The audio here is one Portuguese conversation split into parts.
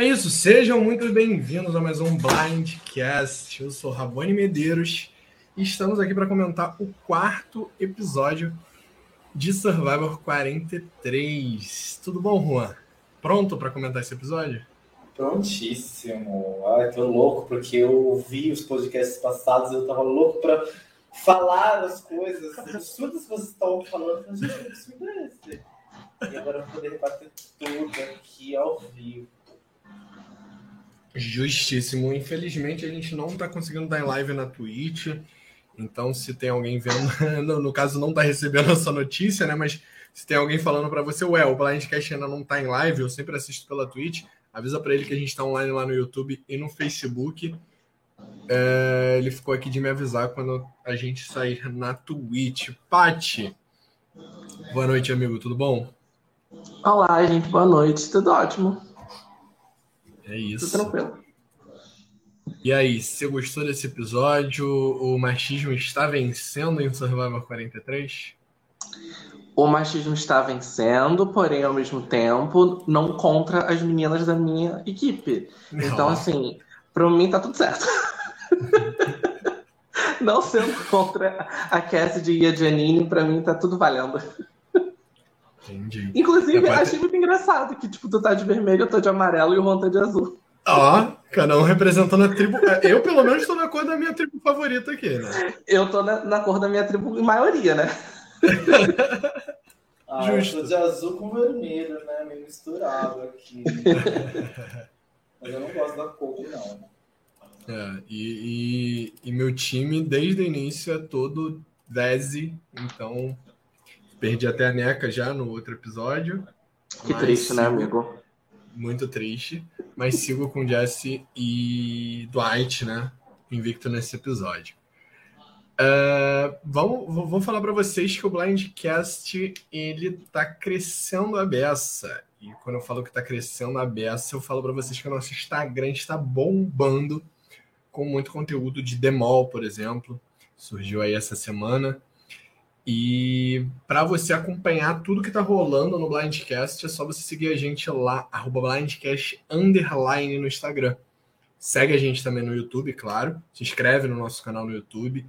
É isso, sejam muito bem-vindos a mais um Blindcast. Eu sou Rabone Medeiros e estamos aqui para comentar o quarto episódio de Survivor 43. Tudo bom, Juan? Pronto para comentar esse episódio? Prontíssimo. Ai, tô louco porque eu ouvi os podcasts passados e eu tava louco para falar as coisas absurdas que vocês estavam falando. Mas, gente, que absurdo é esse? E agora eu vou poder rebater tudo aqui ao vivo. Justíssimo. Infelizmente, a gente não está conseguindo dar em live na Twitch. Então, se tem alguém vendo, no, no caso, não está recebendo essa notícia, né? Mas se tem alguém falando para você, ué, o Blindcast ainda não está em live, eu sempre assisto pela Twitch, avisa para ele que a gente está online lá no YouTube e no Facebook. É, ele ficou aqui de me avisar quando a gente sair na Twitch. Pati, boa noite, amigo, tudo bom? Olá, gente, boa noite, tudo ótimo. É isso. Tudo tranquilo. E aí, você gostou desse episódio? O machismo está vencendo em Survivor 43? O machismo está vencendo, porém, ao mesmo tempo, não contra as meninas da minha equipe. Não. Então, assim, para mim tá tudo certo. não sendo contra a Cassidy e a Janine, para mim tá tudo valendo. Entendi. Inclusive, é achei ter... muito engraçado que, tipo, tu tá de vermelho, eu tô de amarelo e o Ron tá de azul. Ó, cada um representando a tribo. É, eu, pelo menos, tô na cor da minha tribo favorita aqui, né? Eu tô na, na cor da minha tribo em maioria, né? ah, Justo. eu tô de azul com vermelho, né? Meio misturado aqui. Mas eu não gosto da cor, não. É, e, e, e meu time, desde o início, é todo Vese, então Perdi até a Neca já no outro episódio. Que triste, né, sigo... né, amigo? Muito triste. Mas sigo com Jesse e Dwight, né? Invicto nesse episódio. Uh, vamos, vou falar para vocês que o Blindcast ele tá crescendo a beça. E quando eu falo que tá crescendo a beça, eu falo para vocês que o nosso Instagram está bombando com muito conteúdo de Demol, por exemplo. Surgiu aí essa semana. E para você acompanhar tudo que está rolando no Blindcast, é só você seguir a gente lá, Blindcast Underline no Instagram. Segue a gente também no YouTube, claro. Se inscreve no nosso canal no YouTube.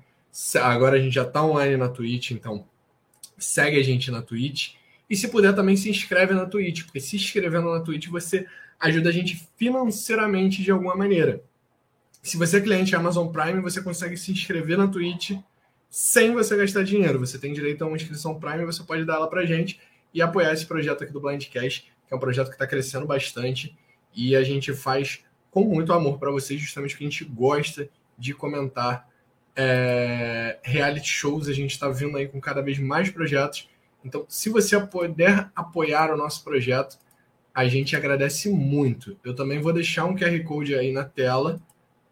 Agora a gente já está online na Twitch, então segue a gente na Twitch. E se puder também se inscreve na Twitch, porque se inscrevendo na Twitch você ajuda a gente financeiramente de alguma maneira. Se você é cliente Amazon Prime, você consegue se inscrever na Twitch sem você gastar dinheiro. Você tem direito a uma inscrição Prime, você pode dar ela para gente e apoiar esse projeto aqui do Blindcast, que é um projeto que está crescendo bastante e a gente faz com muito amor para vocês, justamente porque a gente gosta de comentar é, reality shows. A gente está vindo aí com cada vez mais projetos. Então, se você puder apoiar o nosso projeto, a gente agradece muito. Eu também vou deixar um QR Code aí na tela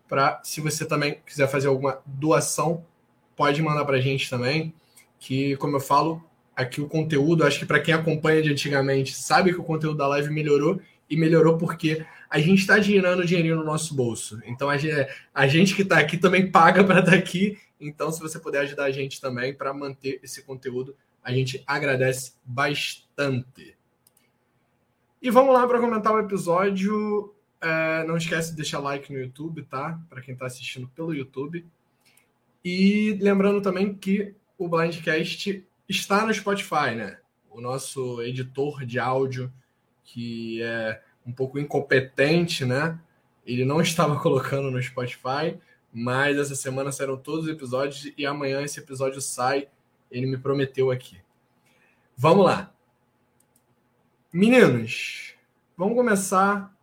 para, se você também quiser fazer alguma doação, pode mandar para a gente também, que, como eu falo, aqui o conteúdo, acho que para quem acompanha de antigamente, sabe que o conteúdo da live melhorou, e melhorou porque a gente está girando dinheirinho no nosso bolso. Então, a gente, a gente que está aqui também paga para estar tá aqui. Então, se você puder ajudar a gente também para manter esse conteúdo, a gente agradece bastante. E vamos lá para comentar o episódio. É, não esquece de deixar like no YouTube, tá? Para quem está assistindo pelo YouTube. E lembrando também que o Blindcast está no Spotify, né? O nosso editor de áudio, que é um pouco incompetente, né? Ele não estava colocando no Spotify, mas essa semana saíram todos os episódios e amanhã esse episódio sai. Ele me prometeu aqui. Vamos lá. Meninos, vamos começar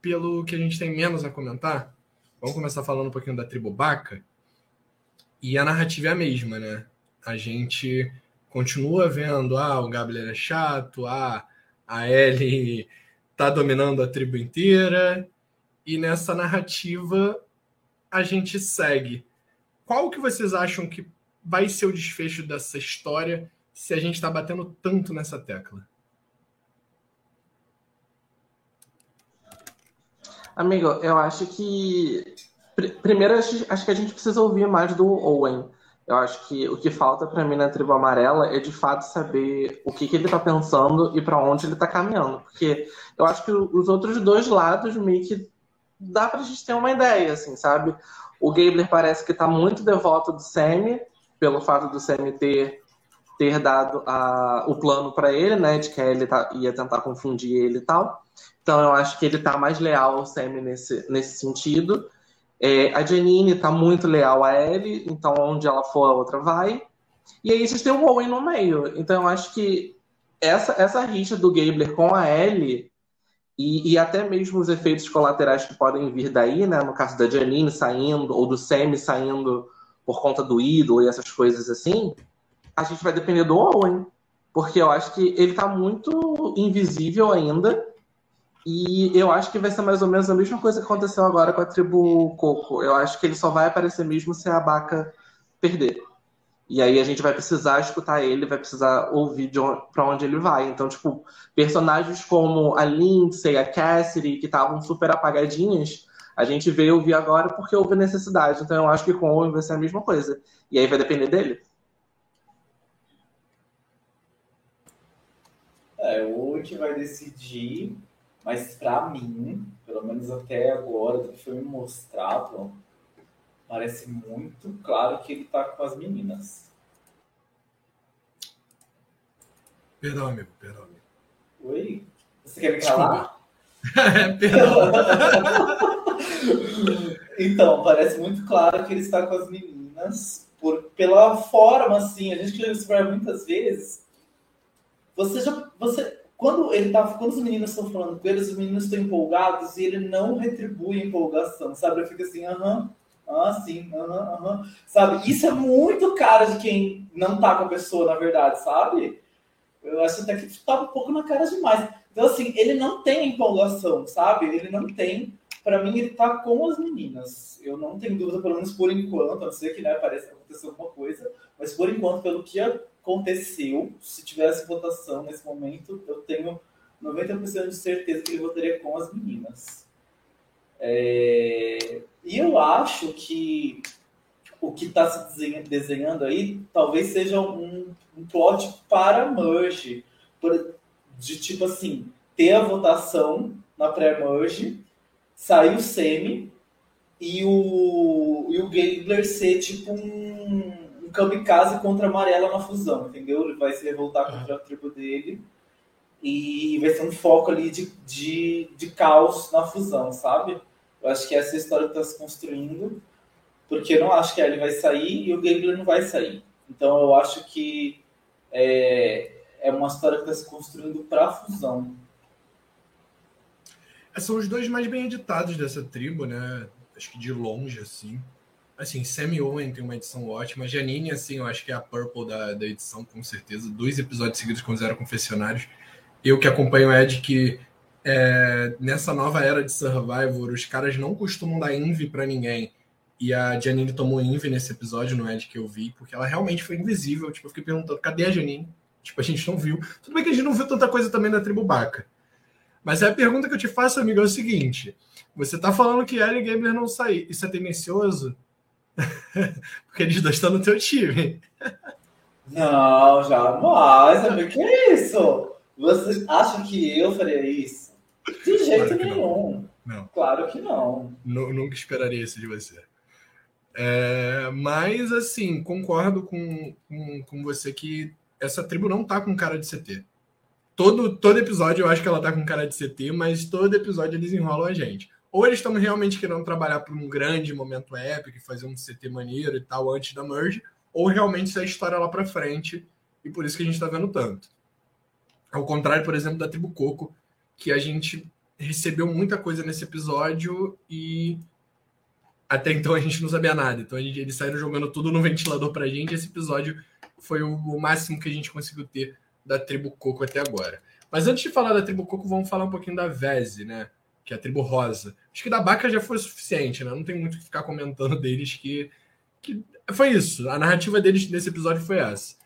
pelo que a gente tem menos a comentar. Vamos começar falando um pouquinho da tribo Baca. E a narrativa é a mesma, né? A gente continua vendo, ah, o Gabriel é chato, ah, a Ellie tá dominando a tribo inteira. E nessa narrativa a gente segue. Qual que vocês acham que vai ser o desfecho dessa história se a gente está batendo tanto nessa tecla? Amigo, eu acho que Primeiro, acho que a gente precisa ouvir mais do Owen. Eu acho que o que falta para mim na tribo amarela é de fato saber o que, que ele está pensando e para onde ele está caminhando. Porque eu acho que os outros dois lados meio que dá para a gente ter uma ideia, assim, sabe? O Gabler parece que está muito devoto do Sammy, pelo fato do Sammy ter, ter dado a, o plano para ele, né? De que ele tá, ia tentar confundir ele e tal. Então eu acho que ele está mais leal ao Sammy nesse, nesse sentido. É, a Janine tá muito leal a Ellie, então onde ela for, a outra vai. E aí vocês têm o Owen no meio. Então eu acho que essa, essa rixa do Gabler com a Ellie e, e, até mesmo os efeitos colaterais que podem vir daí, né? No caso da Janine saindo, ou do Sammy saindo por conta do ídolo e essas coisas assim, a gente vai depender do Owen. Porque eu acho que ele tá muito invisível ainda. E eu acho que vai ser mais ou menos a mesma coisa que aconteceu agora com a tribo Coco. Eu acho que ele só vai aparecer mesmo se a Abaca perder. E aí a gente vai precisar escutar ele, vai precisar ouvir onde, para onde ele vai. Então, tipo, personagens como a Lindsay, a Cassidy, que estavam super apagadinhas, a gente veio ouvir agora porque houve necessidade. Então eu acho que com o Owen vai ser a mesma coisa. E aí vai depender dele. É, o que vai decidir mas para mim, pelo menos até agora, do que foi me mostrado, parece muito claro que ele tá com as meninas. Perdão, amigo, perdão, amigo. Oi? Você quer me calar? perdão. então, parece muito claro que ele está com as meninas, por, pela forma, assim, a gente que leu muitas vezes. Você já. Você, quando ele tá, quando os meninos estão falando com ele, os meninos estão empolgados e ele não retribui a empolgação, sabe? Ele fica assim, aham, ah, sim, aham, aham, sabe? Isso é muito cara de quem não tá com a pessoa, na verdade, sabe? Eu acho até que tá um pouco na cara demais. Então, assim, ele não tem empolgação, sabe? Ele não tem. Para mim, ele tá com as meninas. Eu não tenho dúvida, pelo menos por enquanto, a não ser que né, parece acontecer alguma coisa, mas por enquanto, pelo que aconteceu, se tivesse votação nesse momento, eu tenho 90% de certeza que ele votaria com as meninas. É... E eu acho que o que está se desenhando aí talvez seja um, um plot para merge, de tipo assim, ter a votação na pré-merge, sair o semi e o, e o Gabler ser tipo um kamikaze contra a amarela na fusão, entendeu? Ele vai se revoltar contra a tribo dele e vai ser um foco ali de, de, de caos na fusão, sabe? Eu acho que essa é a história que está se construindo, porque eu não acho que ele vai sair e o Gabler não vai sair. Então eu acho que é, é uma história que está se construindo para a fusão. São os dois mais bem editados dessa tribo, né? Acho que de longe, assim. Assim, Sammy Owen tem uma edição ótima. Janine, assim, eu acho que é a Purple da, da edição, com certeza. Dois episódios seguidos com Zero Confessionários. Eu que acompanho o Ed, que é, nessa nova era de Survivor, os caras não costumam dar envy para ninguém. E a Janine tomou envy nesse episódio no Ed que eu vi, porque ela realmente foi invisível. Tipo, eu fiquei perguntando, cadê a Janine? Tipo, a gente não viu. Tudo bem que a gente não viu tanta coisa também da tribo Baca. Mas a pergunta que eu te faço, amigo, é o seguinte: você tá falando que Ellie Gabler não sair. Isso é tendencioso? Porque eles dois estão no teu time. Não, jamais, amigo. Que é isso? Vocês acham que eu faria isso? De jeito claro nenhum. Não. não. Claro que não. Nunca esperaria isso de você. É, mas, assim, concordo com, com, com, você que essa tribo não tá com cara de CT. Todo, todo episódio eu acho que ela tá com cara de CT, mas todo episódio eles enrolam a gente ou eles estão realmente querendo trabalhar para um grande momento épico, fazer um CT maneiro e tal antes da merge, ou realmente isso é a história lá para frente e por isso que a gente está vendo tanto. Ao contrário, por exemplo, da Tribo Coco, que a gente recebeu muita coisa nesse episódio e até então a gente não sabia nada. Então a gente, eles saíram jogando tudo no ventilador pra gente. Esse episódio foi o, o máximo que a gente conseguiu ter da Tribo Coco até agora. Mas antes de falar da Tribo Coco, vamos falar um pouquinho da Vese, né? Que é a tribo rosa. Acho que da Baca já foi suficiente, né? Não tem muito o que ficar comentando deles que, que foi isso. A narrativa deles nesse episódio foi essa.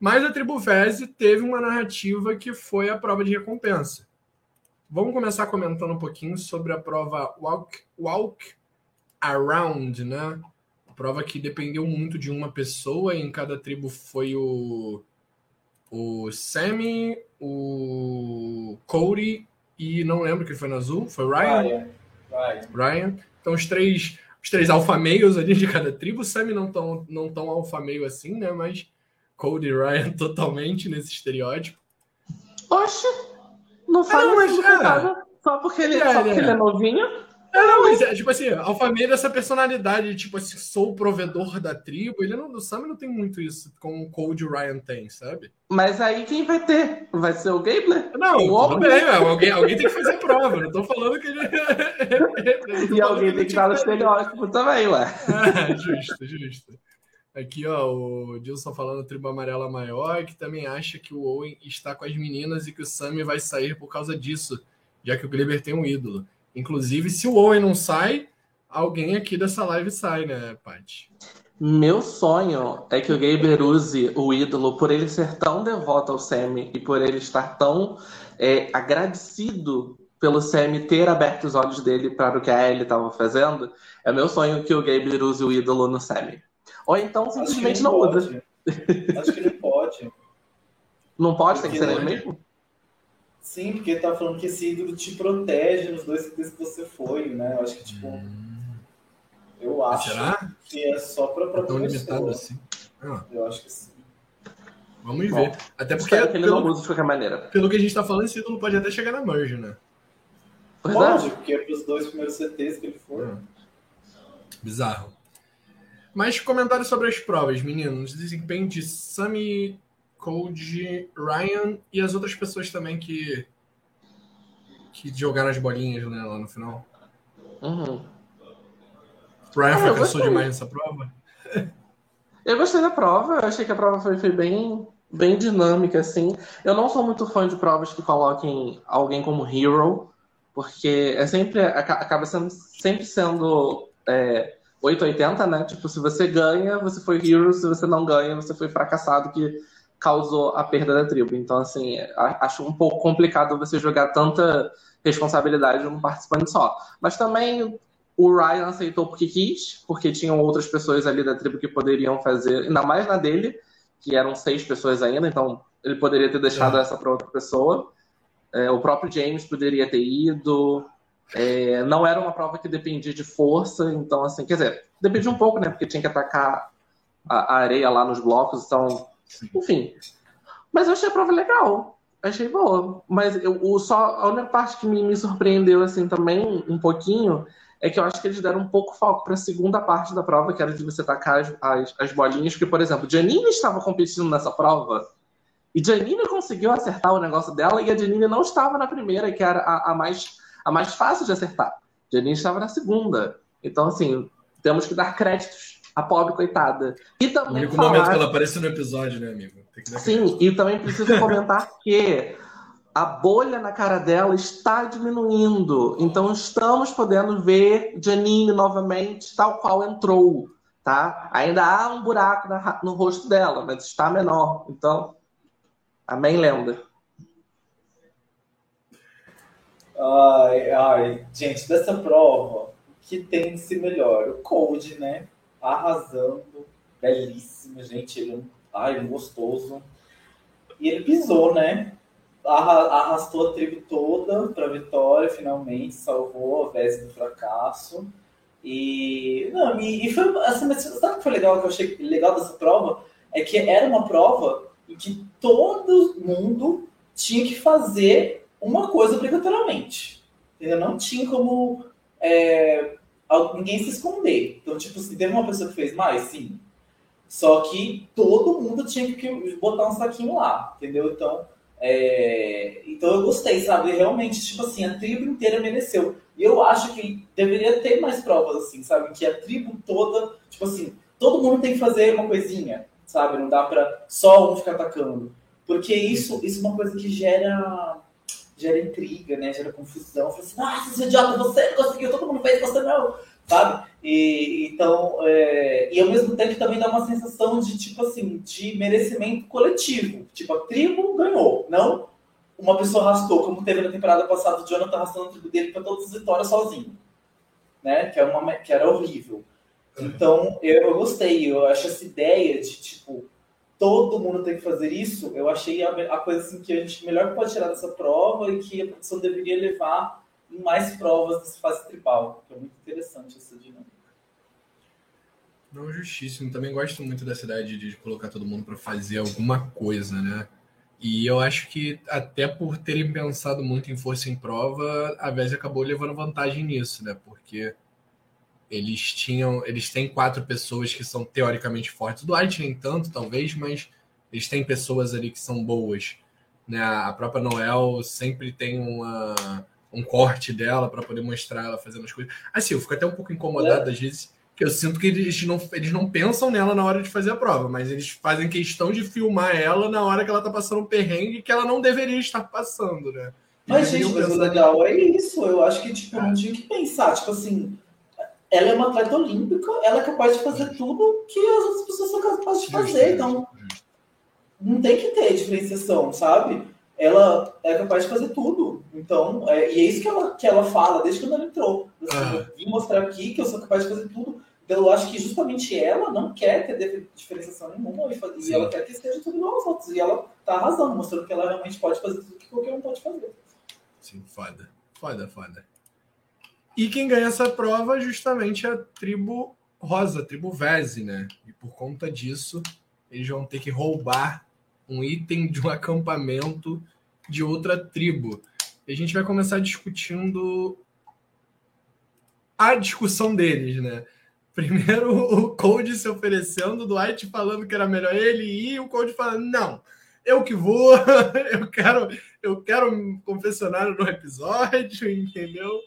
Mas a tribo Vese teve uma narrativa que foi a prova de recompensa. Vamos começar comentando um pouquinho sobre a prova Walk, walk Around, né? prova que dependeu muito de uma pessoa, em cada tribo foi o, o Sammy, o Cody e não lembro quem foi no azul, foi Ryan? Ryan. Ryan. Ryan. Então os três, os três alfa-meios ali de cada tribo, Sammy não tão, não tão alfa-meio assim, né? Mas Cody e Ryan totalmente nesse estereótipo. Oxe, não faz não, mas, isso, é. Só porque ele, É, só porque é. ele é novinho? É, não, mas é, tipo assim, alfa-meio dessa personalidade, tipo assim, sou o provedor da tribo. Ele não, o Sammy não tem muito isso, como o o Ryan tem, sabe? Mas aí quem vai ter? Vai ser o Gabler? Não, O tudo bem, mas alguém, alguém tem que fazer prova. Não tô falando que ele. E alguém tem que dar ele- estereótipo também, ué. Ah, justo, justo. Aqui, ó, o Dilson falando tribo amarela maior, que também acha que o Owen está com as meninas e que o Sammy vai sair por causa disso, já que o Gleber tem um ídolo. Inclusive, se o Owen não sai, alguém aqui dessa live sai, né, Paty? Meu sonho é que o Gaber use o ídolo por ele ser tão devoto ao Sammy e por ele estar tão é, agradecido pelo Sammy ter aberto os olhos dele para o que a Ellie estava fazendo. É meu sonho que o Gaber use o ídolo no Sammy. Ou então simplesmente não pode. usa. Acho que ele pode. Não pode, tem que ser ele mesmo? Sim, porque ele tá falando que esse ídolo te protege nos dois CTs que você foi, né? Eu acho que, tipo, eu acho Será? que é só pra É própria tão limitado assim? Ah, Eu acho que sim. vamos Bom, ver. Até porque, que ele não pelo, use de qualquer maneira. pelo que a gente tá falando, esse ídolo pode até chegar na merge, né? Verdade? Pode, porque é pros dois primeiros CTs que ele foi. Ah. Bizarro. Mais comentários sobre as provas, meninos. Desempenho de Sammy, Code, Ryan e as outras pessoas também que que jogaram as bolinhas né, lá no final. Uhum. Ryan fracassou gostei. demais nessa prova. Eu gostei da prova, eu achei que a prova foi, foi bem, bem dinâmica, assim. Eu não sou muito fã de provas que coloquem alguém como hero, porque é sempre, aca- acaba sendo, sempre sendo é, 880, né? Tipo, se você ganha, você foi hero, se você não ganha, você foi fracassado, que causou a perda da tribo. Então, assim, acho um pouco complicado você jogar tanta responsabilidade num participante só. Mas também o Ryan aceitou porque quis, porque tinham outras pessoas ali da tribo que poderiam fazer, ainda mais na dele, que eram seis pessoas ainda, então ele poderia ter deixado É. essa para outra pessoa. É, o próprio James poderia ter ido. É, não era uma prova que dependia de força, então, assim, quer dizer, dependia um pouco, né? Porque tinha que atacar a, a areia lá nos blocos, então, enfim. Mas eu achei a prova legal. Achei boa. Mas eu, o só, a única parte que me, me surpreendeu, assim, também, um pouquinho, é que eu acho que eles deram um pouco foco para a segunda parte da prova, que era de você tacar as, as, as bolinhas, porque, por exemplo, Janine estava competindo nessa prova e Janine conseguiu acertar o negócio dela e a Janine não estava na primeira, que era a, a mais, a mais fácil de acertar. Janine estava na segunda. Então, assim, temos que dar créditos à pobre coitada. E O também único falar... momento que ela aparece no episódio, né, amigo? Tem que dar Sim, e também preciso comentar que a bolha na cara dela está diminuindo. Então estamos podendo ver Janine novamente, tal qual entrou. Tá? Ainda há um buraco na- no rosto dela, mas está menor. Então, amém, lenda. Ai, ai, gente, dessa prova, o que tem de ser melhor? O Cold, né? Arrasando, belíssimo, gente. Ele ai, gostoso. E ele pisou, né? Arra- Arrastou a tribo toda para vitória, finalmente, salvou a vez do fracasso. E, não, e, e foi assim, mas sabe o que foi legal que eu achei legal dessa prova? É que era uma prova em que todo mundo tinha que fazer uma coisa obrigatoriamente. Entendeu? Não tinha como é, ninguém se esconder. Então, tipo, se teve uma pessoa que fez mais, sim. Só que todo mundo tinha que botar um saquinho lá, entendeu? Então, é, então eu gostei, sabe? Realmente, tipo assim, a tribo inteira mereceu. E eu acho que deveria ter mais provas, assim, sabe? Que a tribo toda, tipo assim, todo mundo tem que fazer uma coisinha, sabe? Não dá pra só um ficar atacando. Porque isso, isso é uma coisa que gera gera intriga, né? Gera confusão. Fala assim, nossa, esse idiota, você não conseguiu, todo mundo fez, você não. Sabe? E, então, é, e ao mesmo tempo também dá uma sensação de, tipo assim, de merecimento coletivo. Tipo, a tribo ganhou, não uma pessoa arrastou, como teve na temporada passada, o Jonathan arrastando a tribo dele para todas as vitórias sozinho. Né? Que, era uma, que era horrível. Então, eu, eu gostei. Eu acho essa ideia de, tipo, todo mundo tem que fazer isso, eu achei a, a coisa assim, que a gente melhor pode tirar dessa prova e que a produção deveria levar em mais provas dessa fase tribal, que é muito interessante essa dinâmica. Não, justíssimo. Também gosto muito dessa ideia de, de colocar todo mundo para fazer alguma coisa, né? E eu acho que até por terem pensado muito em força em prova, a Vez acabou levando vantagem nisso, né? Porque eles tinham, eles têm quatro pessoas que são teoricamente fortes. Do Dwight nem tanto, talvez, mas eles têm pessoas ali que são boas. Né? A própria Noel sempre tem uma, um corte dela para poder mostrar ela fazendo as coisas. Assim, eu fico até um pouco incomodado é. às vezes, que eu sinto que eles não, eles não pensam nela na hora de fazer a prova, mas eles fazem questão de filmar ela na hora que ela tá passando um perrengue que ela não deveria estar passando, né? Mas, gente, mas o legal é isso. Eu acho que, tipo, não tinha que pensar, tipo assim, ela é uma atleta olímpica, ela é capaz de fazer tudo que as outras pessoas são capazes de fazer. Então, não tem que ter diferenciação, sabe? Ela é capaz de fazer tudo. Então, é, e é isso que ela, que ela fala desde quando ela entrou. Assim, Eu vim mostrar aqui que eu sou capaz de fazer tudo. Então, eu acho que justamente ela não quer ter diferenciação nenhuma e, e ela quer que seja tudo igual aos outros. E ela tá arrasando, mostrando que ela realmente pode fazer tudo que qualquer um pode fazer. Sim, foda. Foda, foda. E quem ganha essa prova é justamente a tribo rosa, a tribo Vese, né? E por conta disso, eles vão ter que roubar um item de um acampamento de outra tribo. E a gente vai começar discutindo a discussão deles, né? Primeiro o Code se oferecendo, o Dwight falando que era melhor ele e o Code falando, não, eu que vou, eu quero, eu quero um confessionário no episódio, entendeu?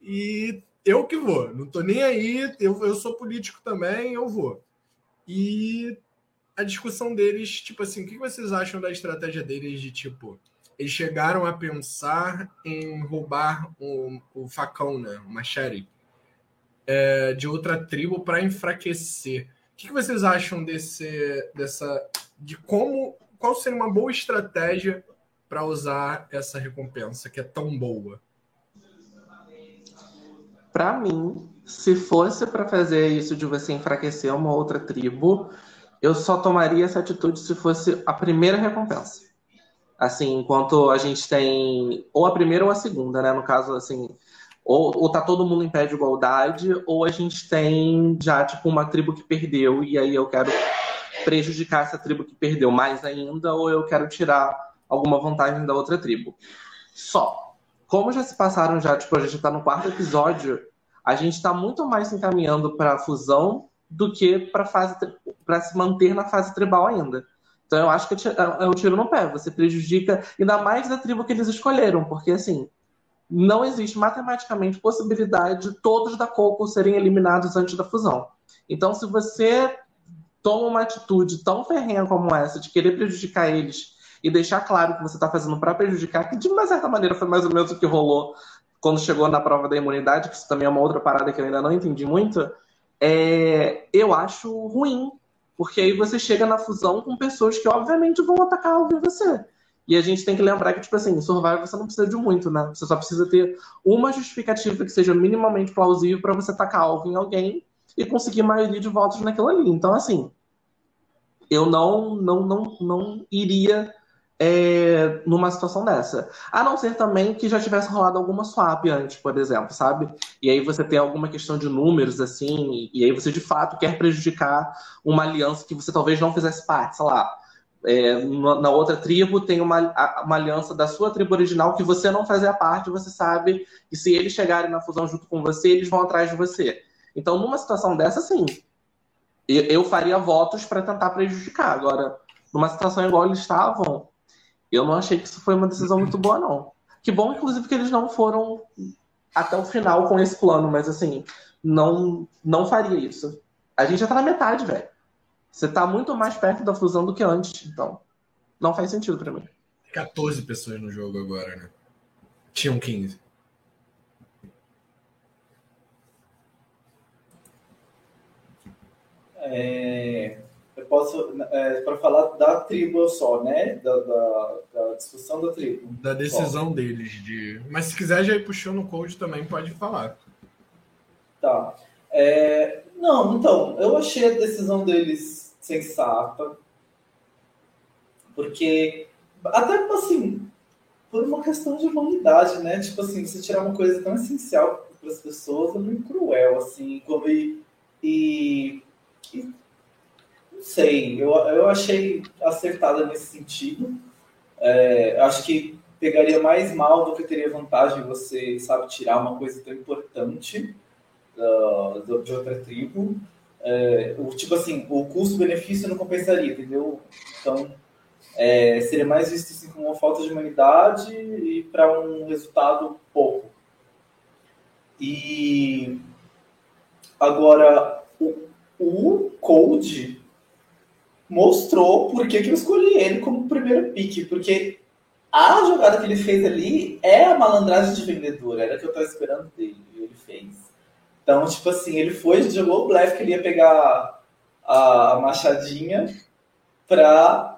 E eu que vou, não tô nem aí, eu, eu sou político também, eu vou. E a discussão deles, tipo assim, o que vocês acham da estratégia deles de tipo, eles chegaram a pensar em roubar o, o facão, né, o machete, é, de outra tribo para enfraquecer. O que vocês acham desse, dessa, de como, qual seria uma boa estratégia para usar essa recompensa que é tão boa? Para mim, se fosse para fazer isso de você enfraquecer uma outra tribo, eu só tomaria essa atitude se fosse a primeira recompensa. Assim, enquanto a gente tem ou a primeira ou a segunda, né? No caso, assim, ou, ou tá todo mundo em pé de igualdade, ou a gente tem já, tipo, uma tribo que perdeu, e aí eu quero prejudicar essa tribo que perdeu mais ainda, ou eu quero tirar alguma vantagem da outra tribo. Só como já se passaram já, tipo, a gente está no quarto episódio, a gente está muito mais se encaminhando para a fusão do que para fase para se manter na fase tribal ainda. Então eu acho que é, é um tiro no pé. Você prejudica ainda mais da tribo que eles escolheram, porque assim não existe matematicamente possibilidade de todos da Coco serem eliminados antes da fusão. Então, se você toma uma atitude tão ferrenha como essa de querer prejudicar eles e deixar claro que você está fazendo para prejudicar, que de uma certa maneira foi mais ou menos o que rolou quando chegou na prova da imunidade, que isso também é uma outra parada que eu ainda não entendi muito, é, eu acho ruim, porque aí você chega na fusão com pessoas que obviamente vão atacar ouvir você. E a gente tem que lembrar que, tipo assim, em Survival você não precisa de muito, né? Você só precisa ter uma justificativa que seja minimamente plausível para você tacar alvo em alguém e conseguir maioria de votos naquilo ali. Então, assim, eu não, não, não, não iria é, numa situação dessa. A não ser também que já tivesse rolado alguma swap antes, por exemplo, sabe? E aí você tem alguma questão de números, assim, e aí você de fato quer prejudicar uma aliança que você talvez não fizesse parte, sei lá. É, na outra tribo tem uma, uma aliança da sua tribo original que você não fazia parte, você sabe que se eles chegarem na fusão junto com você, eles vão atrás de você. Então, numa situação dessa, sim, eu faria votos para tentar prejudicar. Agora, numa situação igual eles estavam, eu não achei que isso foi uma decisão muito boa, não. Que bom, inclusive, que eles não foram até o final com esse plano, mas assim, não, não faria isso. A gente já tá na metade, velho. Você tá muito mais perto da fusão do que antes, então não faz sentido para mim. 14 pessoas no jogo agora, né? Tinham 15. É posso, é, para falar da tribo só, né? Da, da, da, discussão da tribo. Da decisão só. deles. De... Mas se quiser já ir puxando o code também, pode falar. Tá. É, não, então, eu achei a decisão deles sensata. Porque, até assim, por uma questão de humanidade, né? Tipo assim, você tirar uma coisa tão essencial para as pessoas é muito cruel, assim. Como, e, e, e sei, eu, eu achei acertada nesse sentido. É, acho que pegaria mais mal do que teria vantagem você, sabe, tirar uma coisa tão importante uh, de outra tribo. É, o, tipo assim, o custo-benefício não compensaria, entendeu? Então, é, seria mais visto assim, como uma falta de humanidade e para um resultado pouco. E agora, o, o Code mostrou por que, que eu escolhi ele como primeiro pick, porque a jogada que ele fez ali é a malandragem de vendedor, era o que eu estava esperando dele, e ele fez. Então, tipo assim, ele foi, jogou o blefe que ele ia pegar a, a machadinha para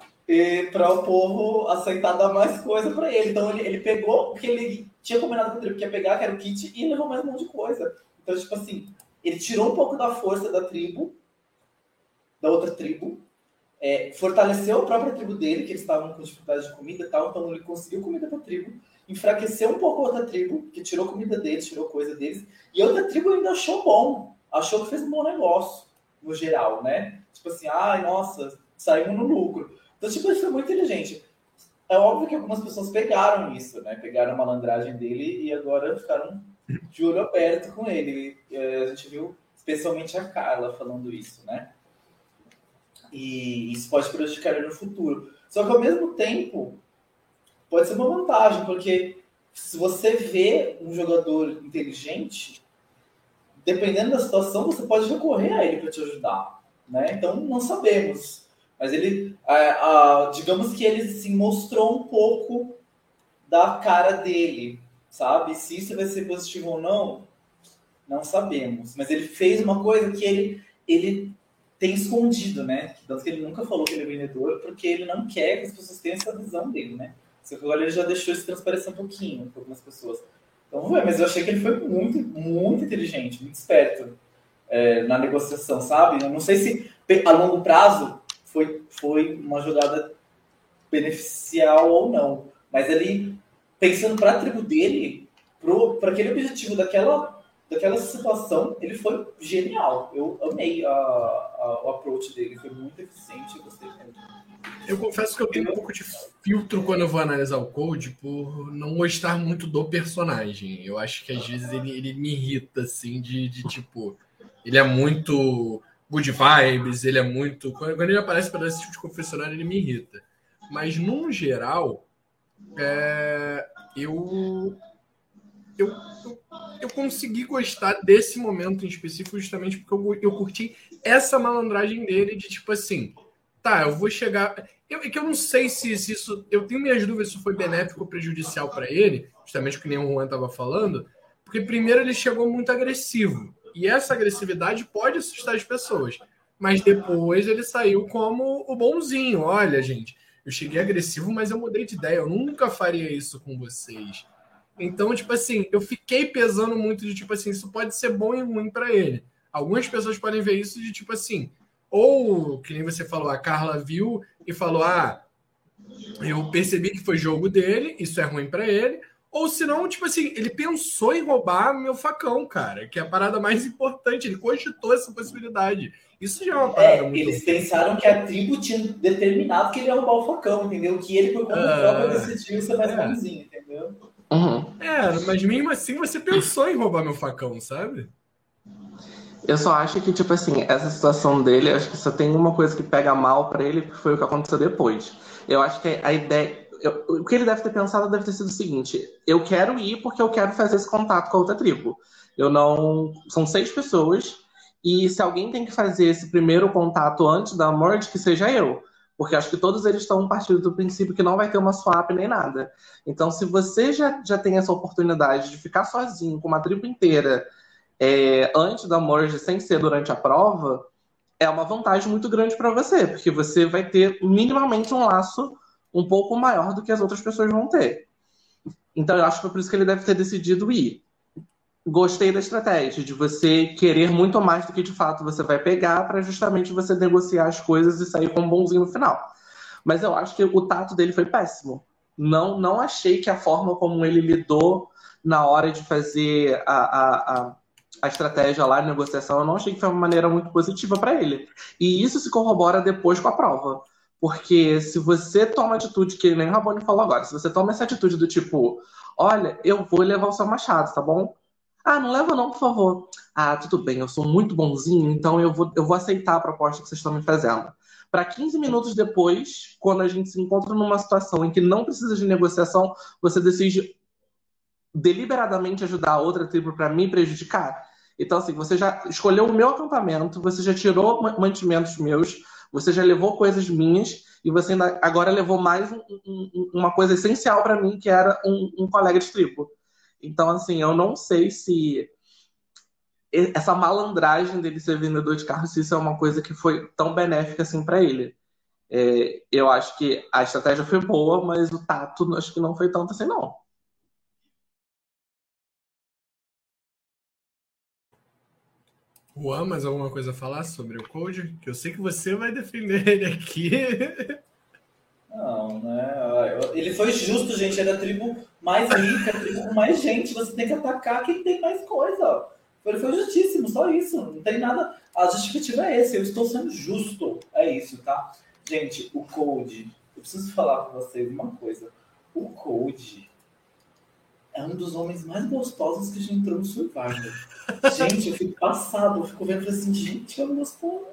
para o povo aceitar dar mais coisa para ele. Então ele, ele pegou o que ele tinha combinado com o tribo que ia pegar, que era o kit, e levou mais um monte de coisa. Então, tipo assim, ele tirou um pouco da força da tribo, da outra tribo, é, fortaleceu a própria tribo dele, que eles estavam com dificuldade de comida e tal, então ele conseguiu comida para a tribo, enfraqueceu um pouco a outra tribo, que tirou comida deles, tirou coisa deles, e a outra tribo ainda achou bom, achou que fez um bom negócio, no geral, né? Tipo assim, ai, nossa, saímos no lucro. Então, tipo, ele foi muito inteligente. É óbvio que algumas pessoas pegaram isso, né? Pegaram a malandragem dele e agora ficaram de olho aberto com ele. É, a gente viu especialmente a Carla falando isso, né? E isso pode prejudicar ele no futuro. Só que ao mesmo tempo, pode ser uma vantagem, porque se você vê um jogador inteligente, dependendo da situação, você pode recorrer a ele para te ajudar. Né? Então, não sabemos. Mas ele, digamos que ele se mostrou um pouco da cara dele, sabe? Se isso vai ser positivo ou não, não sabemos. Mas ele fez uma coisa que ele, ele tem escondido, né? Tanto que ele nunca falou que ele é vendedor, porque ele não quer que as pessoas tenham essa visão dele, né? Só que agora ele já deixou isso transparecer um pouquinho para algumas pessoas. Então, ver, mas eu achei que ele foi muito, muito inteligente, muito esperto é, na negociação, sabe? Eu não sei se a longo prazo foi, foi uma jogada beneficial ou não, mas ele, pensando para a tribo dele, para aquele objetivo daquela daquela situação, ele foi genial. Eu amei a, a, o approach dele, foi muito eficiente, eu confesso que eu tenho um pouco de filtro quando eu vou analisar o Code por não gostar muito do personagem. Eu acho que às vezes ele, ele me irrita, assim, de, de tipo. Ele é muito good vibes, ele é muito. Quando ele aparece para esse tipo de confessionário, ele me irrita. Mas, num geral, é... eu eu, eu, eu, consegui gostar desse momento em específico justamente porque eu, eu curti essa malandragem dele de tipo assim, tá, eu vou chegar. Eu, é que eu não sei se, se, isso. Eu tenho minhas dúvidas se foi benéfico ou prejudicial para ele, justamente o que nem o Juan estava falando, porque primeiro ele chegou muito agressivo. E essa agressividade pode assustar as pessoas. Mas depois ele saiu como o bonzinho. Olha, gente, eu cheguei agressivo, mas eu mudei de ideia. Eu nunca faria isso com vocês. Então, tipo assim, eu fiquei pesando muito de tipo assim, isso pode ser bom e ruim para ele. Algumas pessoas podem ver isso de tipo assim, ou que nem você falou, a Carla viu e falou: "Ah, eu percebi que foi jogo dele, isso é ruim para ele". Ou senão, tipo assim, ele pensou em roubar meu facão, cara, que é a parada mais importante. Ele cogitou essa possibilidade. Isso já é uma parada é, muito. Eles pensaram que a tribo tinha determinado que ele ia roubar o facão, entendeu? Que ele, por conta uh, própria, decidiu ser mais é. bonzinho, entendeu? Uhum. É, mas mesmo assim você pensou em roubar meu facão, sabe? Eu só acho que, tipo assim, essa situação dele, acho que só tem uma coisa que pega mal para ele, que foi o que aconteceu depois. Eu acho que a ideia. Eu, o que ele deve ter pensado deve ter sido o seguinte: eu quero ir porque eu quero fazer esse contato com a outra tribo. Eu não. São seis pessoas, e se alguém tem que fazer esse primeiro contato antes da morte, que seja eu. Porque acho que todos eles estão partindo do princípio que não vai ter uma swap nem nada. Então, se você já, já tem essa oportunidade de ficar sozinho com uma tribo inteira é, antes da merge, sem ser durante a prova, é uma vantagem muito grande para você, porque você vai ter minimamente um laço um pouco maior do que as outras pessoas vão ter. Então, eu acho que foi por isso que ele deve ter decidido ir. gostei da estratégia de você querer muito mais do que de fato você vai pegar para justamente você negociar as coisas e sair com um bonzinho no final. Mas eu acho que o tato dele foi péssimo. Não, não achei que a forma como ele lidou na hora de fazer a, a, a, a estratégia lá de negociação, eu não achei que foi uma maneira muito positiva para ele. E isso se corrobora depois com a prova. Porque se você toma atitude, que nem o Rabone falou agora, se você toma essa atitude do tipo, olha, eu vou levar o seu machado, tá bom? Ah, não leva não, por favor. Ah, tudo bem, eu sou muito bonzinho, então eu vou, eu vou aceitar a proposta que vocês estão me fazendo. Para 15 minutos depois, quando a gente se encontra numa situação em que não precisa de negociação, você decide deliberadamente ajudar a outra tribo para me prejudicar. Então, assim, você já escolheu o meu acampamento, você já tirou mantimentos meus, você já levou coisas minhas e você ainda, agora levou mais um, um, uma coisa essencial para mim, que era um, um colega de tribo. Então, assim, eu não sei se essa malandragem dele ser vendedor de carro, se isso é uma coisa que foi tão benéfica assim para ele. É, eu acho que a estratégia foi boa, mas o tato acho que não foi tanto assim, não. Juan, mais alguma coisa a falar sobre o Code? Que eu sei que você vai defender ele aqui. Não, né? Ele foi justo, gente. É da tribo mais rica, a tribo com mais gente. Você tem que atacar quem tem mais coisa. Ele foi justíssimo, só isso. Não tem nada. A justificativa é esse. Eu estou sendo justo. É isso, tá? Gente, o Code. Eu preciso falar com vocês uma coisa. O Code é um dos homens mais gostosos que já entrou no Survivor. gente, eu fico passado. Eu fico vendo assim, gente, eu gostoso.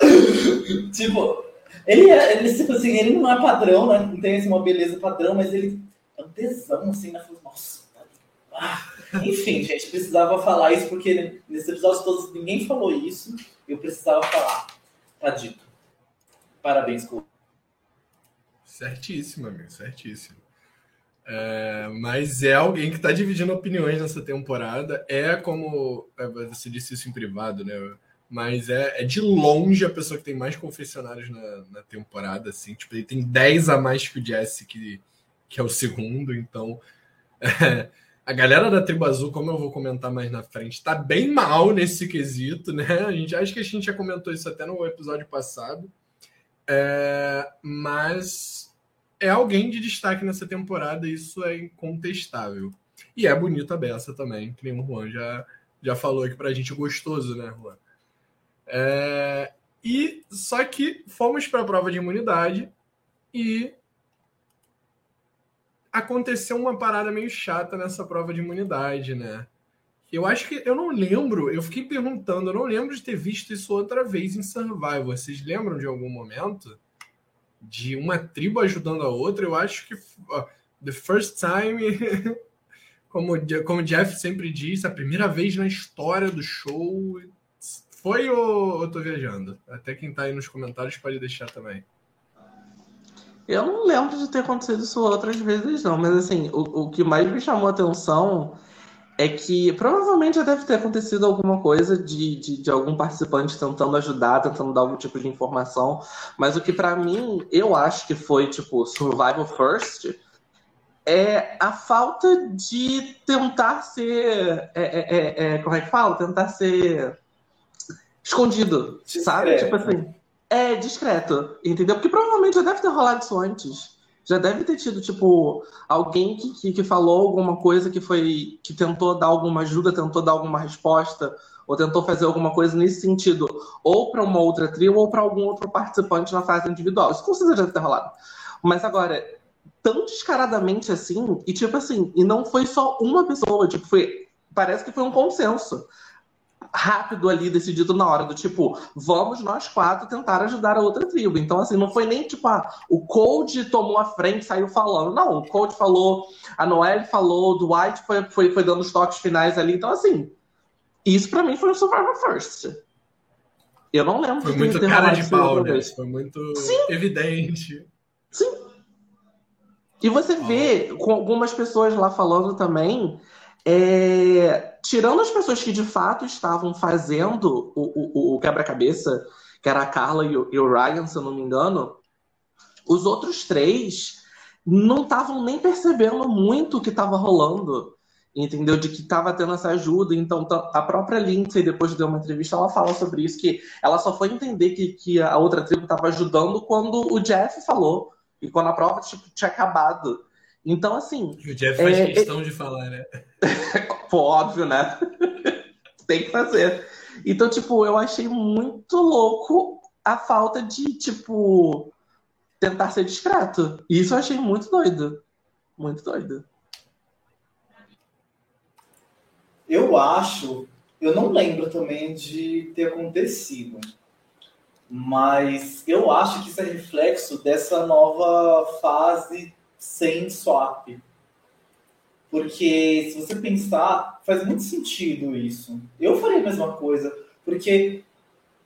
tipo, ele, é, ele, tipo assim, ele não é padrão, né? Não tem assim, uma beleza padrão, mas ele é um tesão, assim, né? Nossa, tá... ah. Enfim, gente, precisava falar isso porque nesses episódios todos ninguém falou isso. Eu precisava falar. Tá dito. Parabéns, Cole. Certíssimo, amigo, certíssimo. É, mas é alguém que está dividindo opiniões nessa temporada. É como é, você disse isso em privado, né? mas é, é, de longe a pessoa que tem mais confessionários na, na temporada, assim, tipo, ele tem 10 a mais que o Jesse, que, que é o segundo, então é, a galera da Tribo Azul, como eu vou comentar mais na frente, tá bem mal nesse quesito, né? A gente, acho que a gente já comentou isso até no episódio passado, é, mas é alguém de destaque nessa temporada, isso é incontestável. E é bonita a beça também, que nem o Juan já, já falou aqui pra gente, gostoso, né, Juan? É, e só que fomos para a prova de imunidade e aconteceu uma parada meio chata nessa prova de imunidade, né? Eu acho que eu não lembro, eu fiquei perguntando, eu não lembro de ter visto isso outra vez em Survival. Vocês lembram de algum momento de uma tribo ajudando a outra? Eu acho que uh, the first time, como como Jeff sempre diz, a primeira vez na história do show foi ou eu tô viajando? Até quem tá aí nos comentários pode deixar também. Eu não lembro de ter acontecido isso outras vezes, não, mas assim, o, o que mais me chamou a atenção é que provavelmente já deve ter acontecido alguma coisa de, de, de, algum participante tentando ajudar, tentando dar algum tipo de informação, mas o que para mim eu acho que foi tipo survival first é a falta de tentar ser. É, é, é, é como é que fala? Tentar ser escondido, discreto. sabe? Tipo assim, é discreto, entendeu? Porque provavelmente já deve ter rolado isso antes. Já deve ter tido, tipo, alguém que, que, que falou alguma coisa que foi. que tentou dar alguma ajuda, tentou dar alguma resposta, ou tentou fazer alguma coisa nesse sentido, ou para uma outra trio, ou para algum outro participante na fase individual. Isso com certeza deve ter rolado. Mas agora, tão descaradamente assim, e tipo assim, e não foi só uma pessoa, tipo, foi. Parece que foi um consenso rápido ali, decidido na hora, do tipo, vamos nós quatro tentar ajudar a outra tribo. Então, assim, não foi nem tipo, ah, o Cold tomou a frente saiu falando. Não, o Cold falou, a Noelle falou, o Dwight foi, foi, foi dando os toques finais ali. Então, assim, isso para mim foi um Survivor First. Eu não lembro Foi muito cara de pau, né? Foi muito Sim. evidente. Sim. E você vê com algumas pessoas lá falando também é, tirando as pessoas que de fato estavam fazendo o, o, o quebra-cabeça, que era a Carla e o, e o Ryan, se eu não me engano, os outros três não estavam nem percebendo muito o que estava rolando. entendeu? De que estava tendo essa ajuda. Então, a própria Lindsay, depois de uma entrevista, ela fala sobre isso, que ela só foi entender que, que a outra tribo estava ajudando quando o Jeff falou. E quando a prova tipo, tinha acabado. Então, assim. O Jeff faz é, questão é... de falar, né? Pô, óbvio, né? Tem que fazer. Então, tipo, eu achei muito louco a falta de, tipo, tentar ser discreto. E isso eu achei muito doido. Muito doido. Eu acho, eu não lembro também de ter acontecido, mas eu acho que isso é reflexo dessa nova fase sem swap. Porque se você pensar, faz muito sentido isso. Eu faria a mesma coisa, porque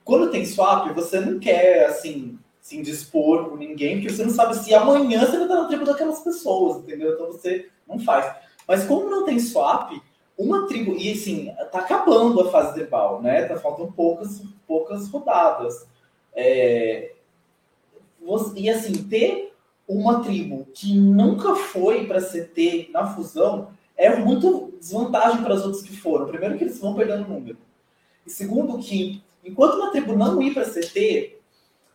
quando tem swap, você não quer assim se indispor com ninguém, porque você não sabe se amanhã você vai estar na tribo daquelas pessoas, entendeu? Então você não faz. Mas como não tem swap, uma tribo, e assim, tá acabando a fase de Bal, né? Tá faltam poucas, poucas rodadas. É, e assim, ter uma tribo que nunca foi para CT na fusão é muito desvantagem para as outras que foram. Primeiro que eles vão perdendo número. E segundo que, enquanto uma tribo não ir para CT,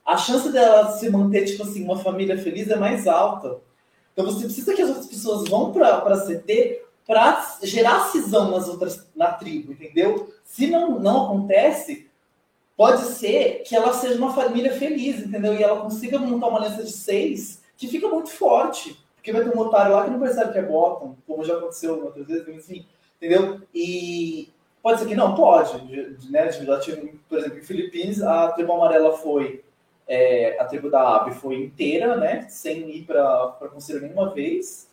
a chance dela se manter, tipo assim, uma família feliz é mais alta. Então você precisa que as outras pessoas vão para CT para gerar cisão nas outras na tribo, entendeu? Se não, não acontece, pode ser que ela seja uma família feliz, entendeu? E ela consiga montar uma aliança de seis que fica muito forte. Porque vai ter um otário lá que não percebe que é bottom, como já aconteceu outras vezes, enfim, entendeu? E pode ser que não, pode, né? Por exemplo, em Filipinas, a tribo amarela foi é, a tribo da AB foi inteira, né? Sem ir para conselho nenhuma vez.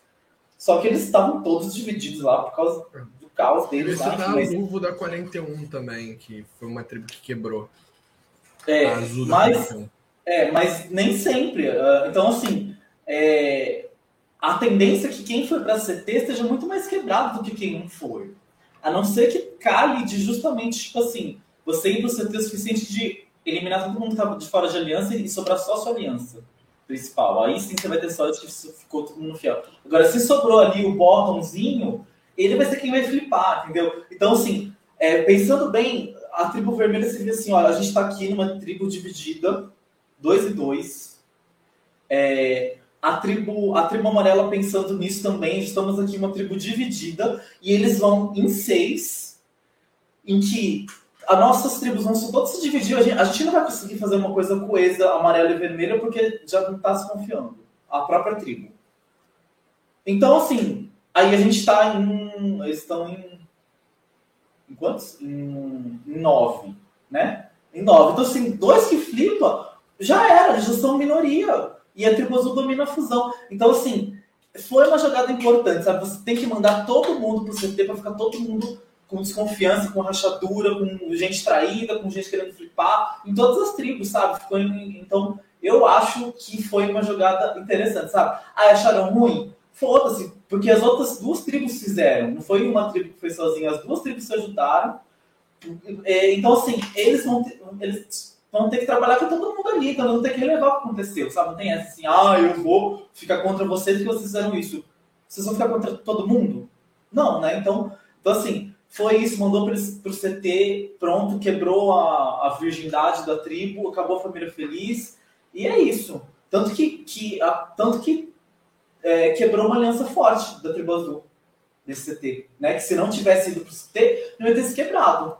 Só que eles estavam todos divididos lá por causa do caos deles. Isso da mas... Uvo da 41 também, que foi uma tribo que quebrou. É, mas, é, mas nem sempre. Uh, então, assim, é, a tendência é que quem foi para CT esteja muito mais quebrado do que quem não foi. A não ser que cale de justamente, tipo assim, você ir para o CT o suficiente de eliminar todo mundo que estava de fora de aliança e sobrar só a sua aliança principal. Aí sim você vai ter sorte que ficou todo mundo fiel. Agora, se sobrou ali o bottomzinho, ele vai ser quem vai flipar, entendeu? Então, assim, é, pensando bem, a tribo vermelha seria assim: olha, a gente está aqui numa tribo dividida, dois e dois. É, a tribo, a tribo amarela pensando nisso também, estamos aqui uma tribo dividida, e eles vão em seis, em que as nossas tribos vão todas se dividir. A gente, a gente não vai conseguir fazer uma coisa coesa, amarela e vermelha, porque já não está se confiando. A própria tribo. Então, assim, aí a gente está em. Eles estão em. Em quantos? Em, em nove, né? Em nove. Então, assim, dois que flipam, já era, eles já são minoria. E a tribo azul domina a fusão. Então, assim, foi uma jogada importante, sabe? Você tem que mandar todo mundo pro CT para ficar todo mundo com desconfiança, com rachadura, com gente traída, com gente querendo flipar, em todas as tribos, sabe? Em, então, eu acho que foi uma jogada interessante, sabe? Ah, acharam ruim? Foda-se, porque as outras duas tribos fizeram. Não foi uma tribo que foi sozinha, as duas tribos se ajudaram. É, então, assim, eles vão ter, eles vão ter que trabalhar com todo mundo ali, então não tem que relevar o que aconteceu, sabe? Não tem essa assim, ah, eu vou ficar contra vocês porque vocês fizeram isso. Vocês vão ficar contra todo mundo? Não, né? Então, então assim, foi isso, mandou para o CT, pronto, quebrou a, a virgindade da tribo, acabou a família feliz, e é isso. Tanto que, que, a, tanto que é, quebrou uma aliança forte da tribo azul, desse CT. Né? Que se não tivesse ido para o CT, não ia ter se quebrado.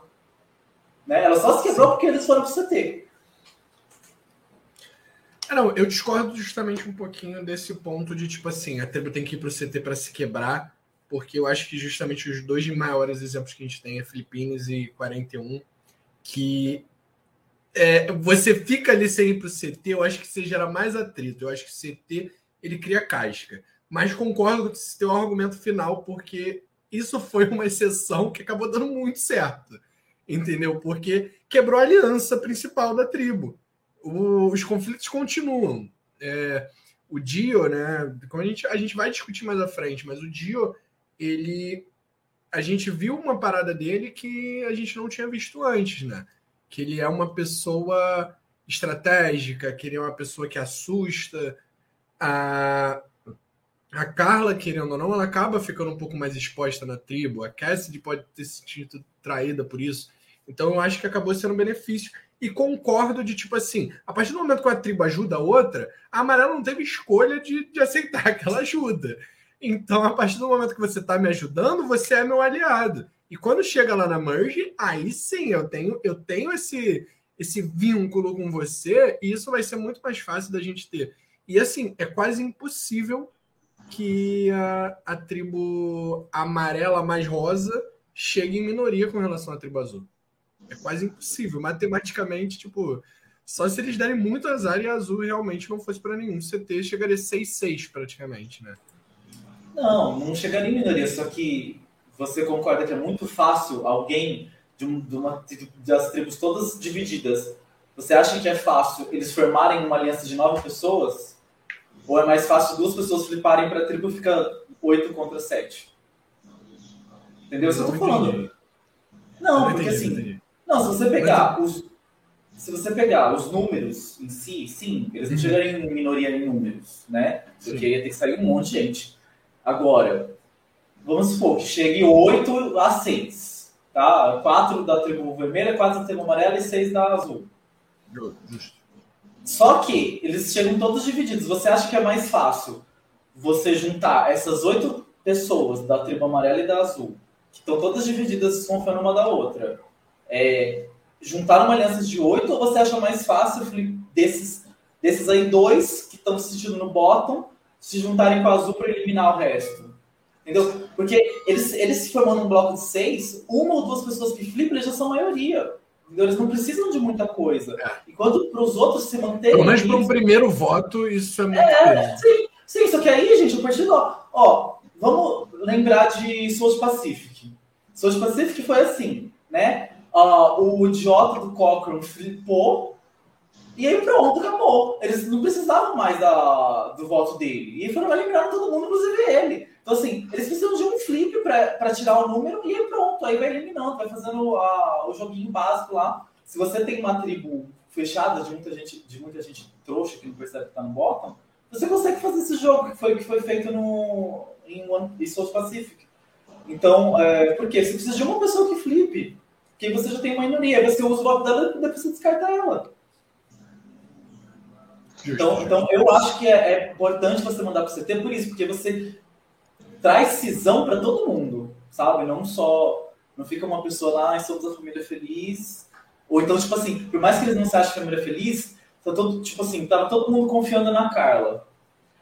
Né? Ela só se quebrou porque eles foram para o CT. É, não, eu discordo justamente um pouquinho desse ponto de tipo assim, a tribo tem que ir para o CT para se quebrar porque eu acho que justamente os dois maiores exemplos que a gente tem é Filipinas e 41, que é, você fica ali sem ir para o CT, eu acho que você gera mais atrito. Eu acho que o CT ele cria casca. Mas concordo com o teu argumento final, porque isso foi uma exceção que acabou dando muito certo. Entendeu? Porque quebrou a aliança principal da tribo. O, os conflitos continuam. É, o Dio, né? A gente, a gente vai discutir mais à frente, mas o Dio ele a gente viu uma parada dele que a gente não tinha visto antes, né? Que ele é uma pessoa estratégica, que ele é uma pessoa que assusta. A, a Carla, querendo ou não, ela acaba ficando um pouco mais exposta na tribo. A Cassidy pode ter se sentido traída por isso. Então eu acho que acabou sendo um benefício. E concordo de tipo assim, a partir do momento que a tribo ajuda a outra, a amarela não teve escolha de, de aceitar aquela ajuda. Então, a partir do momento que você está me ajudando, você é meu aliado. E quando chega lá na merge, aí sim eu tenho, eu tenho esse, esse vínculo com você, e isso vai ser muito mais fácil da gente ter. E assim, é quase impossível que a, a tribo amarela mais rosa chegue em minoria com relação à tribo azul. É quase impossível. Matematicamente, tipo, só se eles derem muito azar e azul realmente não fosse para nenhum CT, chegaria 6-6 praticamente, né? Não, não chegaria em minoria, só que você concorda que é muito fácil alguém de, um, de uma das tribos todas divididas. Você acha que é fácil eles formarem uma aliança de nove pessoas? Ou é mais fácil duas pessoas fliparem para a tribo e fica oito contra sete? Entendeu? Isso eu tô falando. Não, não porque entendi, assim. Entendi. Não, se você pegar os. Se você pegar os números em si, sim, eles não uhum. chegariam em minoria em números, né? Porque sim. ia ter que sair um monte de gente. Agora, vamos supor que chegue 8 a 6, tá? 4 da tribo vermelha, 4 da tribo amarela e 6 da azul. Justo. Só que eles chegam todos divididos. Você acha que é mais fácil você juntar essas oito pessoas da tribo amarela e da azul, que estão todas divididas desconfiando uma da outra, é, juntar uma aliança de oito, ou você acha mais fácil desses, desses aí dois que estão se sentindo no bottom se juntarem com a azul para eliminar o resto? Entendeu? Porque eles, eles se formando um bloco de seis, uma ou duas pessoas que flipam, já são maioria. Entendeu? Eles não precisam de muita coisa. É. E quando para os outros se manterem. Pelo menos para um primeiro voto, isso é muito. É, sim, sim, só que aí, gente, a partir do. Ó, vamos lembrar de South Pacific. South Pacific foi assim, né? Uh, o idiota do Cochrane flipou e aí pronto, acabou. Eles não precisavam mais da, do voto dele. E foram eliminando todo mundo, inclusive ele. Então, assim, eles precisam de um flip para tirar o número e aí pronto. Aí vai eliminando, vai fazendo a, o joguinho básico lá. Se você tem uma tribo fechada de muita gente, de muita gente trouxa que não percebe que tá no bottom, você consegue fazer esse jogo que foi, que foi feito no, em, One, em South Pacific. Então, é, por quê? Você precisa de uma pessoa que flipe, que você já tem uma minoria. Você usa o voto dela e depois você descarta ela. Então, então, eu acho que é, é importante você mandar para o CT por isso, porque você traz cisão para todo mundo, sabe? Não só. Não fica uma pessoa lá, ah, somos a família feliz. Ou então, tipo assim, por mais que eles não se achem família feliz, tá todo, tipo assim, tava todo mundo confiando na Carla.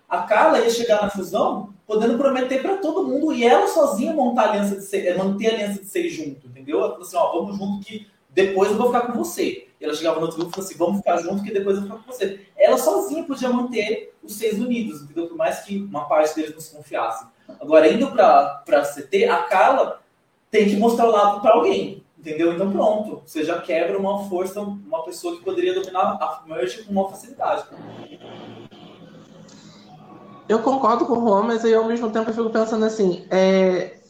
A Carla ia chegar na fusão podendo prometer para todo mundo e ela sozinha montar aliança de ser, manter a aliança de seis junto, entendeu? Ela falou assim, ó, vamos junto que depois eu vou ficar com você. E ela chegava no outro grupo e falou assim, vamos ficar junto que depois eu vou ficar com você. Ela sozinha podia manter os seis unidos, entendeu? Por mais que uma parte deles não se confiasse. Agora, indo para CT, a Carla tem que mostrar o lado para alguém, entendeu? Então pronto, você já quebra uma força, uma pessoa que poderia dominar a merge com uma facilidade. Eu concordo com o Juan, mas aí ao mesmo tempo eu fico pensando assim, é...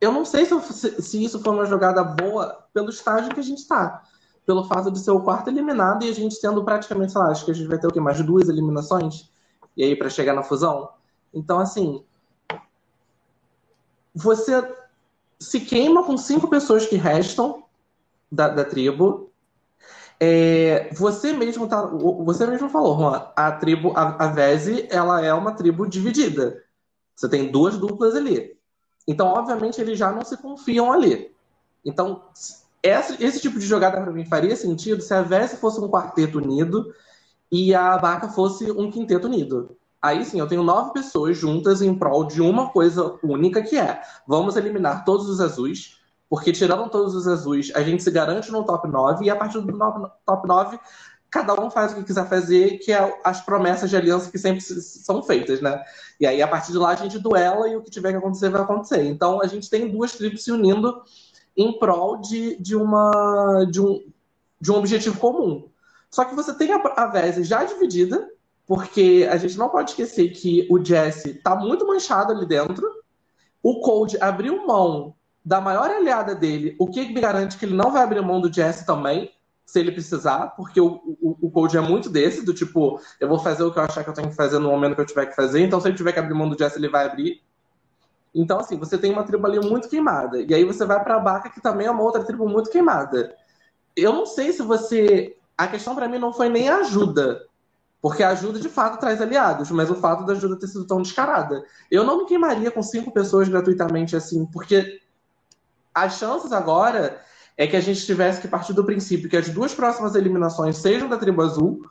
eu não sei se, se isso foi uma jogada boa pelo estágio que a gente está. Pelo fato de ser o quarto eliminado e a gente tendo praticamente, sei lá, acho que a gente vai ter o quê? Mais duas eliminações? E aí para chegar na fusão? Então, assim, você se queima com cinco pessoas que restam da, da tribo. É, você mesmo tá, você mesmo falou, Juan, a tribo, a, a Vese, ela é uma tribo dividida. Você tem duas duplas ali. Então, obviamente, eles já não se confiam ali. Então, esse, esse tipo de jogada para mim faria sentido se a Vese fosse um quarteto unido e a Vaca fosse um quinteto unido. Aí sim, eu tenho nove pessoas juntas em prol de uma coisa única que é: vamos eliminar todos os azuis, porque tirando todos os azuis, a gente se garante no top 9, e a partir do top 9, cada um faz o que quiser fazer, que é as promessas de aliança que sempre são feitas, né? E aí, a partir de lá, a gente duela e o que tiver que acontecer vai acontecer. Então, a gente tem duas tribos se unindo em prol de, de, uma, de, um, de um objetivo comum. Só que você tem a, a Vese já dividida, porque a gente não pode esquecer que o Jesse tá muito manchado ali dentro. O Cold abriu mão da maior aliada dele, o que me garante que ele não vai abrir mão do Jesse também. se ele precisar, porque o, o, o é muito desse, do tipo, eu vou fazer o que eu achar que eu tenho que fazer no momento que eu tiver que fazer, então se ele tiver que abrir mão do Jesse, ele vai abrir. Então, assim, você tem uma tribo ali muito queimada. E aí você vai pra Baca, que também é uma outra tribo muito queimada. Eu não sei se você. A questão para mim não foi nem ajuda. Porque a ajuda de fato traz aliados, mas o fato da ajuda ter sido tão descarada. Eu não me queimaria com cinco pessoas gratuitamente assim, porque as chances agora é que a gente tivesse que partir do princípio que as duas próximas eliminações sejam da tribo azul,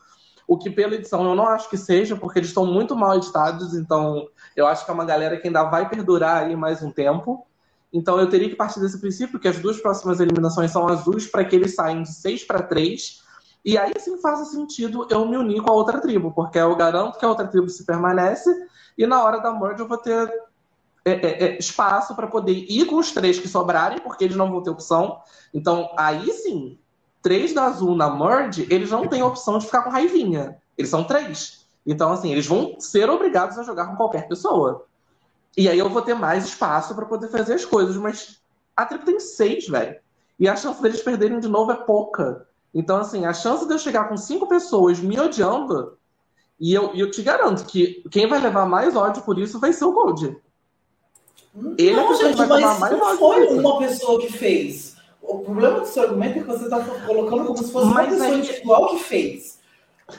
o que pela edição eu não acho que seja, porque eles estão muito mal editados, então eu acho que é uma galera que ainda vai perdurar aí mais um tempo. Então eu teria que partir desse princípio que as duas próximas eliminações são azuis para que eles saiam de 6 para 3. E aí sim faz sentido eu me unir com a outra tribo, porque eu garanto que a outra tribo se permanece e na hora da merge eu vou ter é, é, é, espaço para poder ir com os três que sobrarem, porque eles não vão ter opção. Então, aí sim, três da azul na merge, eles não têm opção de ficar com raivinha. Eles são três. Então, assim, eles vão ser obrigados a jogar com qualquer pessoa. E aí eu vou ter mais espaço para poder fazer as coisas, mas a tribo tem seis, velho. E a chance deles perderem de novo é pouca. Então, assim, a chance de eu chegar com cinco pessoas me odiando, e eu, eu te garanto que quem vai levar mais ódio por isso vai ser o Gold. Ele não, é gente, mas não foi uma pessoa que fez. O problema do seu argumento é que você está colocando como se fosse mas uma pessoa individual que fez.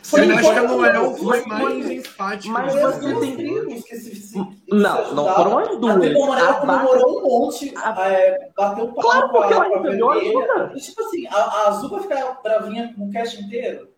Foi eu acho que a Noel foi mais enfática. Mas você tem. Tribos que se, não, não foram as duas. A comemorou um monte, a... é, bateu um papo claro, a, ela recebeu ajuda. E, tipo assim, a, a Azul vai ficar bravinha com o cast inteiro?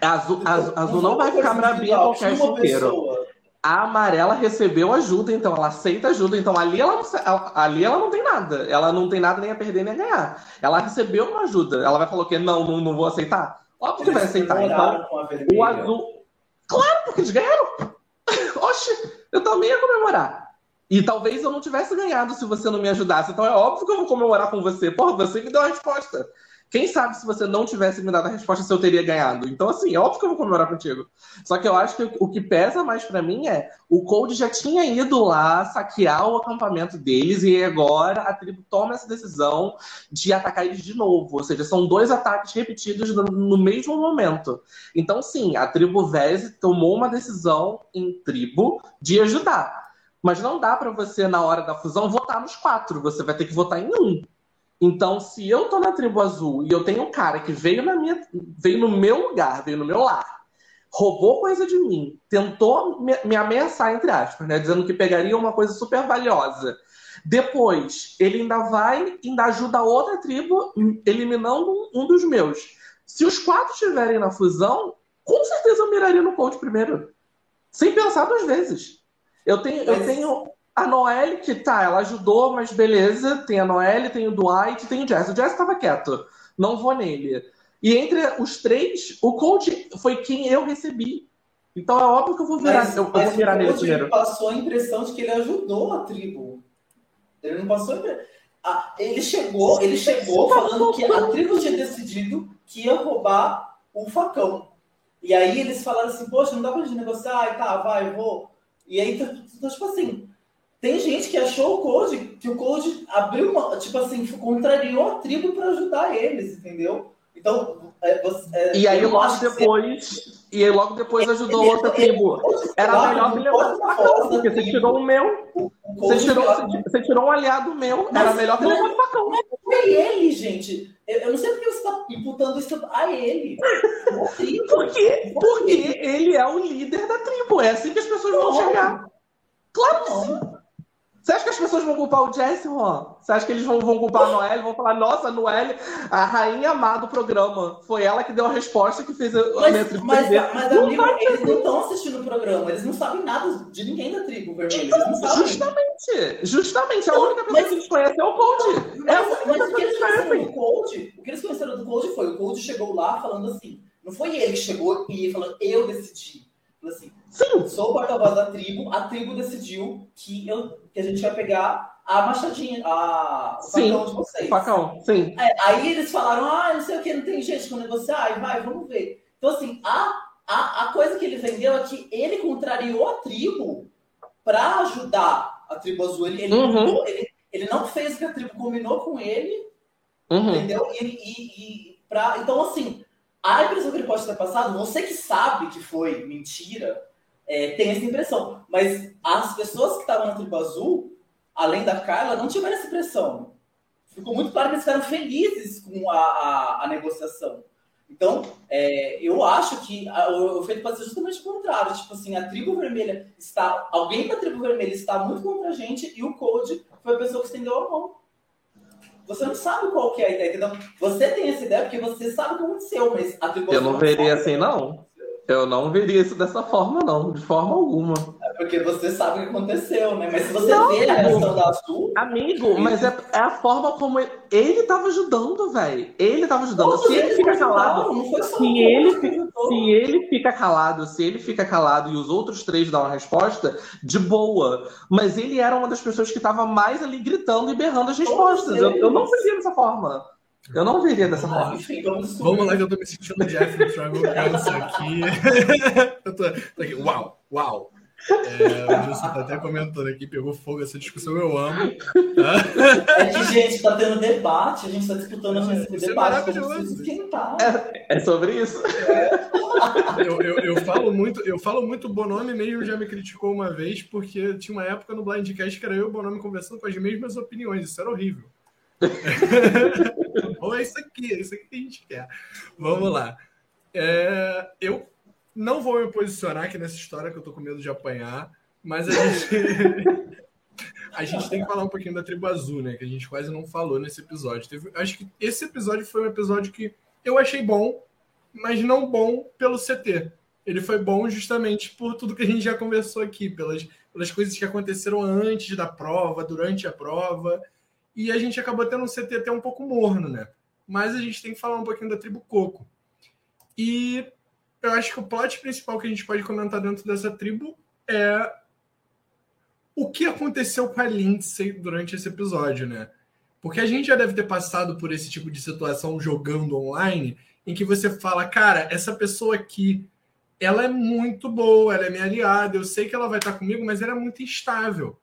A Azul, a, a Azul não vai ficar bravinha com o cast inteiro. A amarela recebeu ajuda, então ela aceita ajuda, então ali ela, não, ali ela não tem nada, ela não tem nada nem a perder nem a ganhar. Ela recebeu uma ajuda, ela vai falar o quê? Não, não, não vou aceitar. Óbvio que vai aceitar. Então, o azul. Claro, porque eles ganharam. Oxe, eu também ia comemorar. E talvez eu não tivesse ganhado se você não me ajudasse. Então é óbvio que eu vou comemorar com você. Porra, você me deu a resposta. Quem sabe se você não tivesse me dado a resposta se eu teria ganhado? Então, assim, é óbvio que eu vou comemorar contigo. Só que eu acho que o que pesa mais para mim é o Cold já tinha ido lá saquear o acampamento deles e agora a tribo toma essa decisão de atacar eles de novo. Ou seja, são dois ataques repetidos no, mesmo momento. Então, sim, a tribo Vese tomou uma decisão em tribo de ajudar. Mas não dá para você, na hora da fusão, votar nos quatro. Você vai ter que votar em um. Então, se eu tô na tribo azul e eu tenho um cara que veio na minha, veio no meu lugar, veio no meu lar, roubou coisa de mim, tentou me, me ameaçar entre aspas, né, dizendo que pegaria uma coisa super valiosa. Depois, ele ainda vai, ainda ajuda a outra tribo eliminando um, um dos meus. Se os quatro estiverem na fusão, com certeza eu miraria no coach primeiro, sem pensar duas vezes. Eu tenho, eu tenho a Noelle, que tá, ela ajudou, mas beleza. Tem a Noelle, tem o Dwight, tem o Jess. O Jess estava quieto. Não vou nele. E entre os três, o Cold foi quem eu recebi. Então é óbvio que eu vou virar, mas, eu, eu vou virar nele primeiro. passou a impressão de que ele ajudou a tribo. Ele não passou a... Ele chegou, ele chegou falando que a tribo tinha decidido que ia roubar o facão. E aí eles falaram assim, poxa, não dá pra gente negociar, e tá, vai, eu vou. E aí, então, tipo assim, tem gente que achou o Code, que o Code abriu uma, tipo assim, contrariou a tribo para ajudar eles, entendeu? Então, é, você, é, e aí logo depois, e aí logo depois ajudou ele, outra tribo. Era melhor me levar facão, porque você tirou o meu, você tirou, você tirou um aliado meu, era melhor ter levado facão. Mas foi ele, gente. Eu, eu não sei porque você está imputando isso a ele. porque, porque ele é o líder da tribo, é assim que as pessoas vão chegar. Claro que sim. Você acha que as pessoas vão culpar o Jesse, Juan? Você acha que eles vão, vão culpar a Noelle? Vão falar, nossa, a Noelle, a rainha má do programa. Foi ela que deu a resposta que fez a, mas, minha tribo Mas, mas amigo, eles não estão assistindo o programa. Eles não sabem nada de ninguém da tribo vermelha. Então, eles não sabem. Justamente. Justamente. A única pessoa mas, que eles conhecem é o Cold. Mas, é mas, mas o que eles conheceram do Cold, o que eles conheceram do Cold foi, o Cold chegou lá falando assim, não foi ele que chegou e falou, eu decidi. Falou assim, Sim. Sou o porta-voz da tribo, a tribo decidiu que, eu, que a gente vai pegar a machadinha, a, o sim, facão de vocês. Facão, sim. É, aí eles falaram, ah, não sei o que, não tem jeito com negociar, vai, vamos ver. Então, assim, a, a, a coisa que ele vendeu é que ele contrariou a tribo para ajudar a tribo azul. Ele, ele, uhum. ele, ele, não fez o que a tribo combinou com ele, uhum. entendeu? E, e, e Pra... Então, assim, a impressão que ele pode ter passado, você que sabe que foi mentira, é, tem essa impressão. Mas as pessoas que estavam na tribo azul, além da Carla, não tiveram essa impressão. Ficou muito claro que eles ficaram felizes com a, a, a negociação. Então, é, eu acho que a, o efeito pode ser justamente o contrário. Tipo assim, a tribo vermelha está. Alguém da tribo vermelha está muito contra a gente e o Code foi a pessoa que estendeu a mão. Você não sabe qual que é a ideia. Então, você tem essa ideia porque você sabe o que aconteceu, mas a tribo Eu não veria assim, não. Eu não veria isso dessa forma, não, de forma alguma. É porque você sabe o que aconteceu, né? Mas se você não, vê a reação da Azul. Amigo, mas é, é, a forma como ele, ele tava ajudando, velho. Ele tava ajudando. Todos se ele fica calado. Não se, ele, se ele fica calado, se ele fica calado e os outros três dão a resposta, de boa. Mas ele era uma das pessoas que tava mais ali gritando e berrando as respostas. Eu, eu não veria dessa forma. Eu não veria dessa forma. Enfim, vamos, lá que eu tô me sentindo Jeff Travel Cancer aqui. eu tô, tô, aqui. Uau, uau. É, o Gilson tá até comentando aqui, pegou fogo essa discussão, eu amo. É que, gente, tá tendo debate, a gente tá disputando é, esse debate, como esquentar. É, é sobre isso. É. Eu, eu, eu, falo muito, eu falo muito, o Bonome mesmo já me criticou uma vez, porque tinha uma época no Blindcast que era eu e o Bonome conversando com as mesmas opiniões, isso era horrível. Ou é isso aqui, é isso aqui que a gente quer. Vamos lá. É, eu não vou me posicionar aqui nessa história que eu tô com medo de apanhar, mas a gente, a gente tem que falar um pouquinho da tribo azul, né? Que a gente quase não falou nesse episódio. Teve, acho que esse episódio foi um episódio que eu achei bom, mas não bom pelo CT. Ele foi bom justamente por tudo que a gente já conversou aqui, pelas, pelas coisas que aconteceram antes da prova, durante a prova e a gente acabou tendo um CT até um pouco morno, né? Mas a gente tem que falar um pouquinho da tribo Coco. E eu acho que o plot principal que a gente pode comentar dentro dessa tribo é o que aconteceu com a Lindsay durante esse episódio, né? Porque a gente já deve ter passado por esse tipo de situação jogando online, em que você fala, cara, essa pessoa aqui, ela é muito boa, ela é minha aliada, eu sei que ela vai estar comigo, mas ela é muito instável.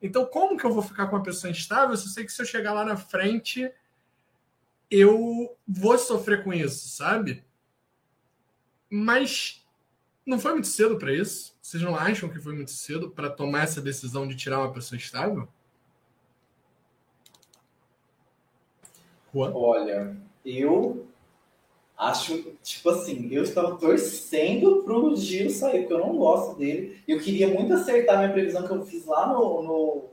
Então, como que eu vou ficar com uma pessoa instável se eu sei que se eu chegar lá na frente, eu vou sofrer com isso, sabe? Mas não foi muito cedo para isso? Vocês não acham que foi muito cedo para tomar essa decisão de tirar uma pessoa estável? Juan? Olha, eu acho, tipo assim, eu estava torcendo pro Gil sair, porque eu não gosto dele. Eu queria muito acertar minha previsão que eu fiz lá no, no,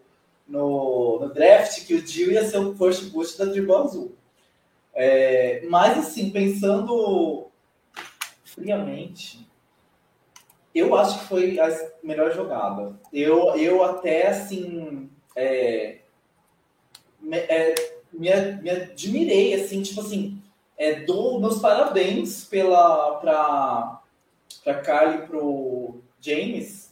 no, no draft, que o Gil ia ser o first boost da Tribo Azul. É, mas, assim, pensando friamente, eu acho que foi a melhor jogada. Eu, eu até, assim, é, me, é, me, me admirei, assim, tipo assim, é, dou meus parabéns para para Carly e pro James,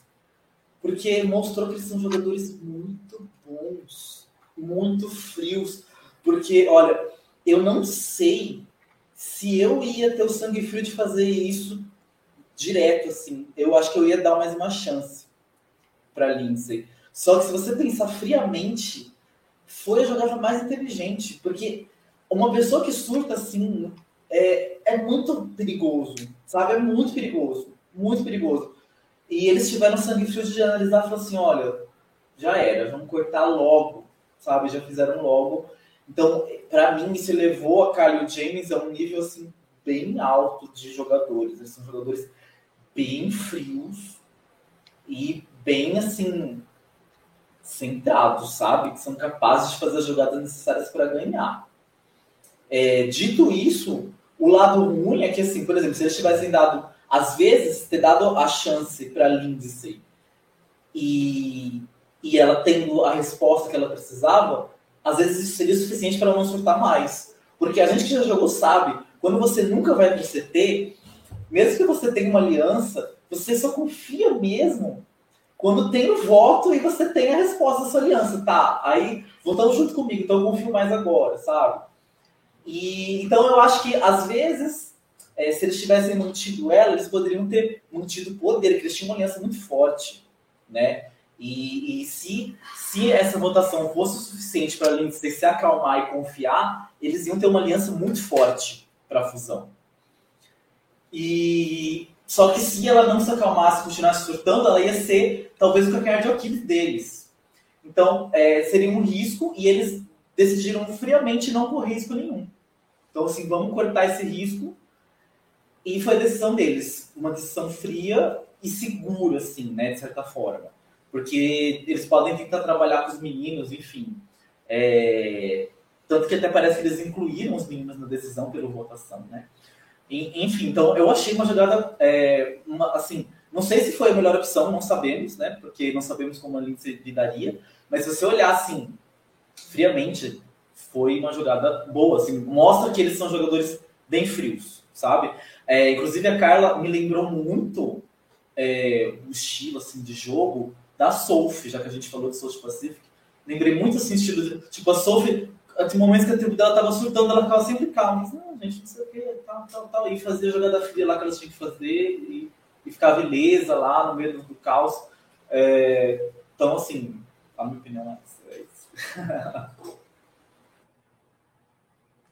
porque mostrou que eles são jogadores muito bons, muito frios. Porque, olha, eu não sei se eu ia ter o sangue frio de fazer isso direto, assim. Eu acho que eu ia dar mais uma chance para Lindsay. Só que se você pensar friamente, foi a jogada mais inteligente, porque uma pessoa que surta assim é, é muito perigoso, sabe? É muito perigoso, muito perigoso. E eles tiveram sangue frio de analisar e falar assim: olha, já era, vamos cortar logo, sabe? Já fizeram logo. Então, para mim, isso levou a Kyle James a um nível assim bem alto de jogadores. Eles são jogadores bem frios e bem assim centrados, sabe? Que são capazes de fazer as jogadas necessárias para ganhar. É, dito isso, o lado ruim é que, assim, por exemplo, se eles tivessem dado, às vezes, ter dado a chance para Lindsay e, e ela tendo a resposta que ela precisava, às vezes isso seria suficiente para ela não surtar mais. Porque a gente que já jogou sabe, quando você nunca vai para o CT, mesmo que você tenha uma aliança, você só confia mesmo quando tem o voto e você tem a resposta da sua aliança. Tá, aí voltando junto comigo, então eu confio mais agora, sabe? E, então eu acho que às vezes, é, se eles tivessem mantido ela, eles poderiam ter mantido poder, que eles tinham uma aliança muito forte, né? E, e se, se essa votação fosse o suficiente para Lindsay se acalmar e confiar, eles iam ter uma aliança muito forte para a fusão. E só que se ela não se acalmasse, continuasse surtando, ela ia ser talvez o calcanhar de Aquiles deles. Então, é, seria um risco e eles decidiram friamente não correr risco nenhum. Então, assim, vamos cortar esse risco. E foi a decisão deles. Uma decisão fria e segura, assim, né, de certa forma. Porque eles podem tentar trabalhar com os meninos, enfim. É... Tanto que até parece que eles incluíram os meninos na decisão pela votação, né? Enfim, então eu achei uma jogada, é, uma, assim, não sei se foi a melhor opção, não sabemos, né? Porque não sabemos como a Lindsay lidaria. Mas se você olhar assim, friamente, foi uma jogada boa. Assim, mostra que eles são jogadores bem frios, sabe? É, inclusive a Carla me lembrou muito é, o estilo assim, de jogo da Sophie, já que a gente falou de South Pacific. Lembrei muito assim, estilo de, tipo a Sophie, tem momentos que a tribo dela tava surtando, ela ficava sempre calma. Mas, não, gente, não sei o que, tal, tal, tal. E fazia a jogada fria lá que elas tinham que fazer e, e ficava ilesa lá no meio do caos. É, então, assim, a minha opinião é isso.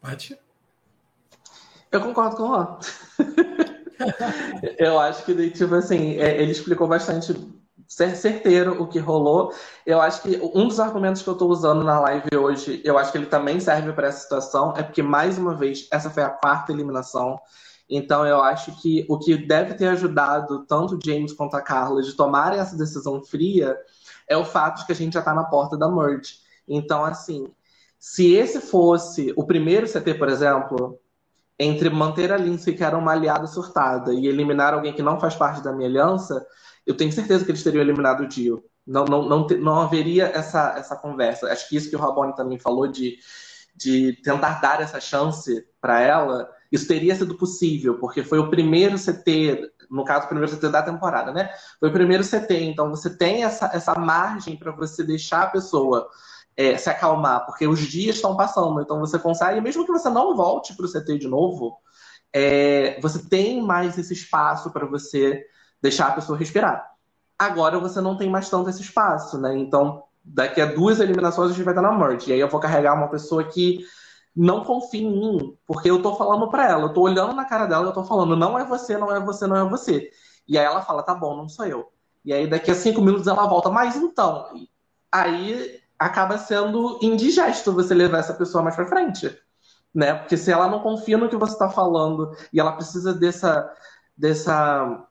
Pati? Eu concordo com o Juan. eu acho que, tipo assim, é, ele explicou bastante certeiro o que rolou. Eu acho que um dos argumentos que eu estou usando na live hoje, eu acho que ele também serve para essa situação, é porque, mais uma vez, essa foi a quarta eliminação. Então, eu acho que o que deve ter ajudado tanto James quanto a Carla de tomarem essa decisão fria é o fato de que a gente já está na porta da merge. Então, assim, se esse fosse o primeiro CT, por exemplo, entre manter a Lindsay, que era uma aliada surtada, e eliminar alguém que não faz parte da minha aliança, eu tenho certeza que eles teriam eliminado o Dio. Não, não, não, não haveria essa, essa conversa. Acho que isso que o Rabone também falou de, de tentar dar essa chance para ela, isso teria sido possível, porque foi o primeiro CT no caso, o primeiro CT da temporada, né? Foi o primeiro CT, então você tem essa, essa margem para você deixar a pessoa é, se acalmar, porque os dias estão passando, então você consegue, mesmo que você não volte para o CT de novo, é, você tem mais esse espaço para você deixar a pessoa respirar. Agora você não tem mais tanto esse espaço, né? Então, daqui a duas eliminações a gente vai estar na morte. E aí eu vou carregar uma pessoa que não confie em mim, porque eu tô falando para ela, eu tô olhando na cara dela, eu tô falando, não é você, não é você, não é você. E aí ela fala, tá bom, não sou eu. E aí daqui a cinco minutos ela volta, mas então. Aí acaba sendo indigesto você levar essa pessoa mais pra frente. Né? Porque se ela não confia no que você está falando e ela precisa dessa, dessa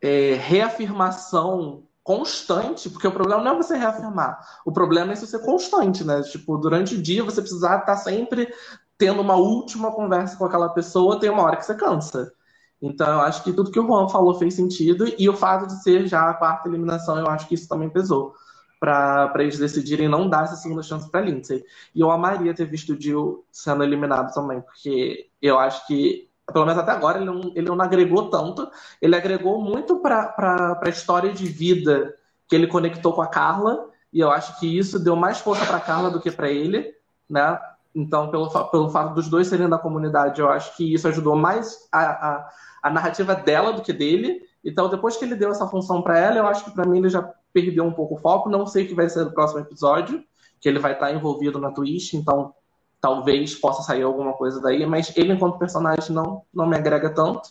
é, reafirmação constante, porque o problema não é você reafirmar, o problema é ser constante, né? Tipo, durante o dia você precisar estar sempre tendo uma última conversa com aquela pessoa, tem uma hora que você cansa. Então, eu acho que tudo que o Juan falou fez sentido, e o fato de ser já a quarta eliminação, eu acho que isso também pesou para eles decidirem não dar essa segunda chance para Lindsay. E eu amaria ter visto o Jill sendo eliminado também, porque eu acho que pelo menos até agora, ele não, ele não agregou tanto. Ele agregou muito para a história de vida que ele conectou com a Carla, e eu acho que isso deu mais força para Carla do que para ele, né? Então, pelo, pelo fato dos dois serem da comunidade, eu acho que isso ajudou mais a, a, a narrativa dela do que dele. Então, depois que ele deu essa função para ela, eu acho que para mim ele já perdeu um pouco o foco. Não sei o que vai ser no próximo episódio, que ele vai estar envolvido na Twitch, então talvez possa sair alguma coisa daí, mas ele enquanto personagem não, não me agrega tanto.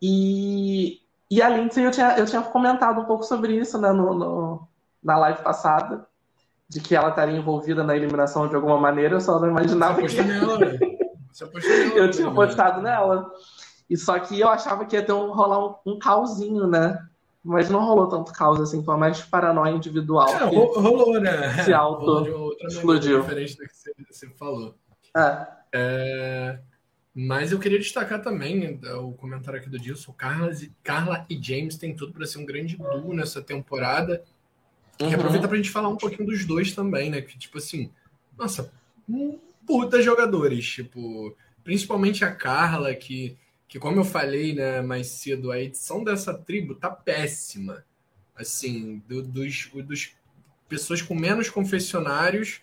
E, e a Lindsay, eu tinha, eu tinha comentado um pouco sobre isso né, no, no, na live passada, de que ela estaria envolvida na eliminação de alguma maneira, eu só não imaginava Você que... Nela? Você nela, eu tinha postado nela. E só que eu achava que ia ter um, rolar um, um cauzinho, né? Mas não rolou tanto caos assim, foi mais paranoia individual. É, rolou, né? Se auto explodiu. Diferente do que você, você falou. É. é. Mas eu queria destacar também né, o comentário aqui do Dilson. Carla, Carla e James têm tudo para ser um grande duo nessa temporada. Uhum. E aproveita pra gente falar um pouquinho dos dois também, né? Que, tipo assim, nossa, puta jogadores. Tipo, principalmente a Carla, que que como eu falei né, mais cedo, a edição dessa tribo tá péssima. Assim, do, dos, dos pessoas com menos confessionários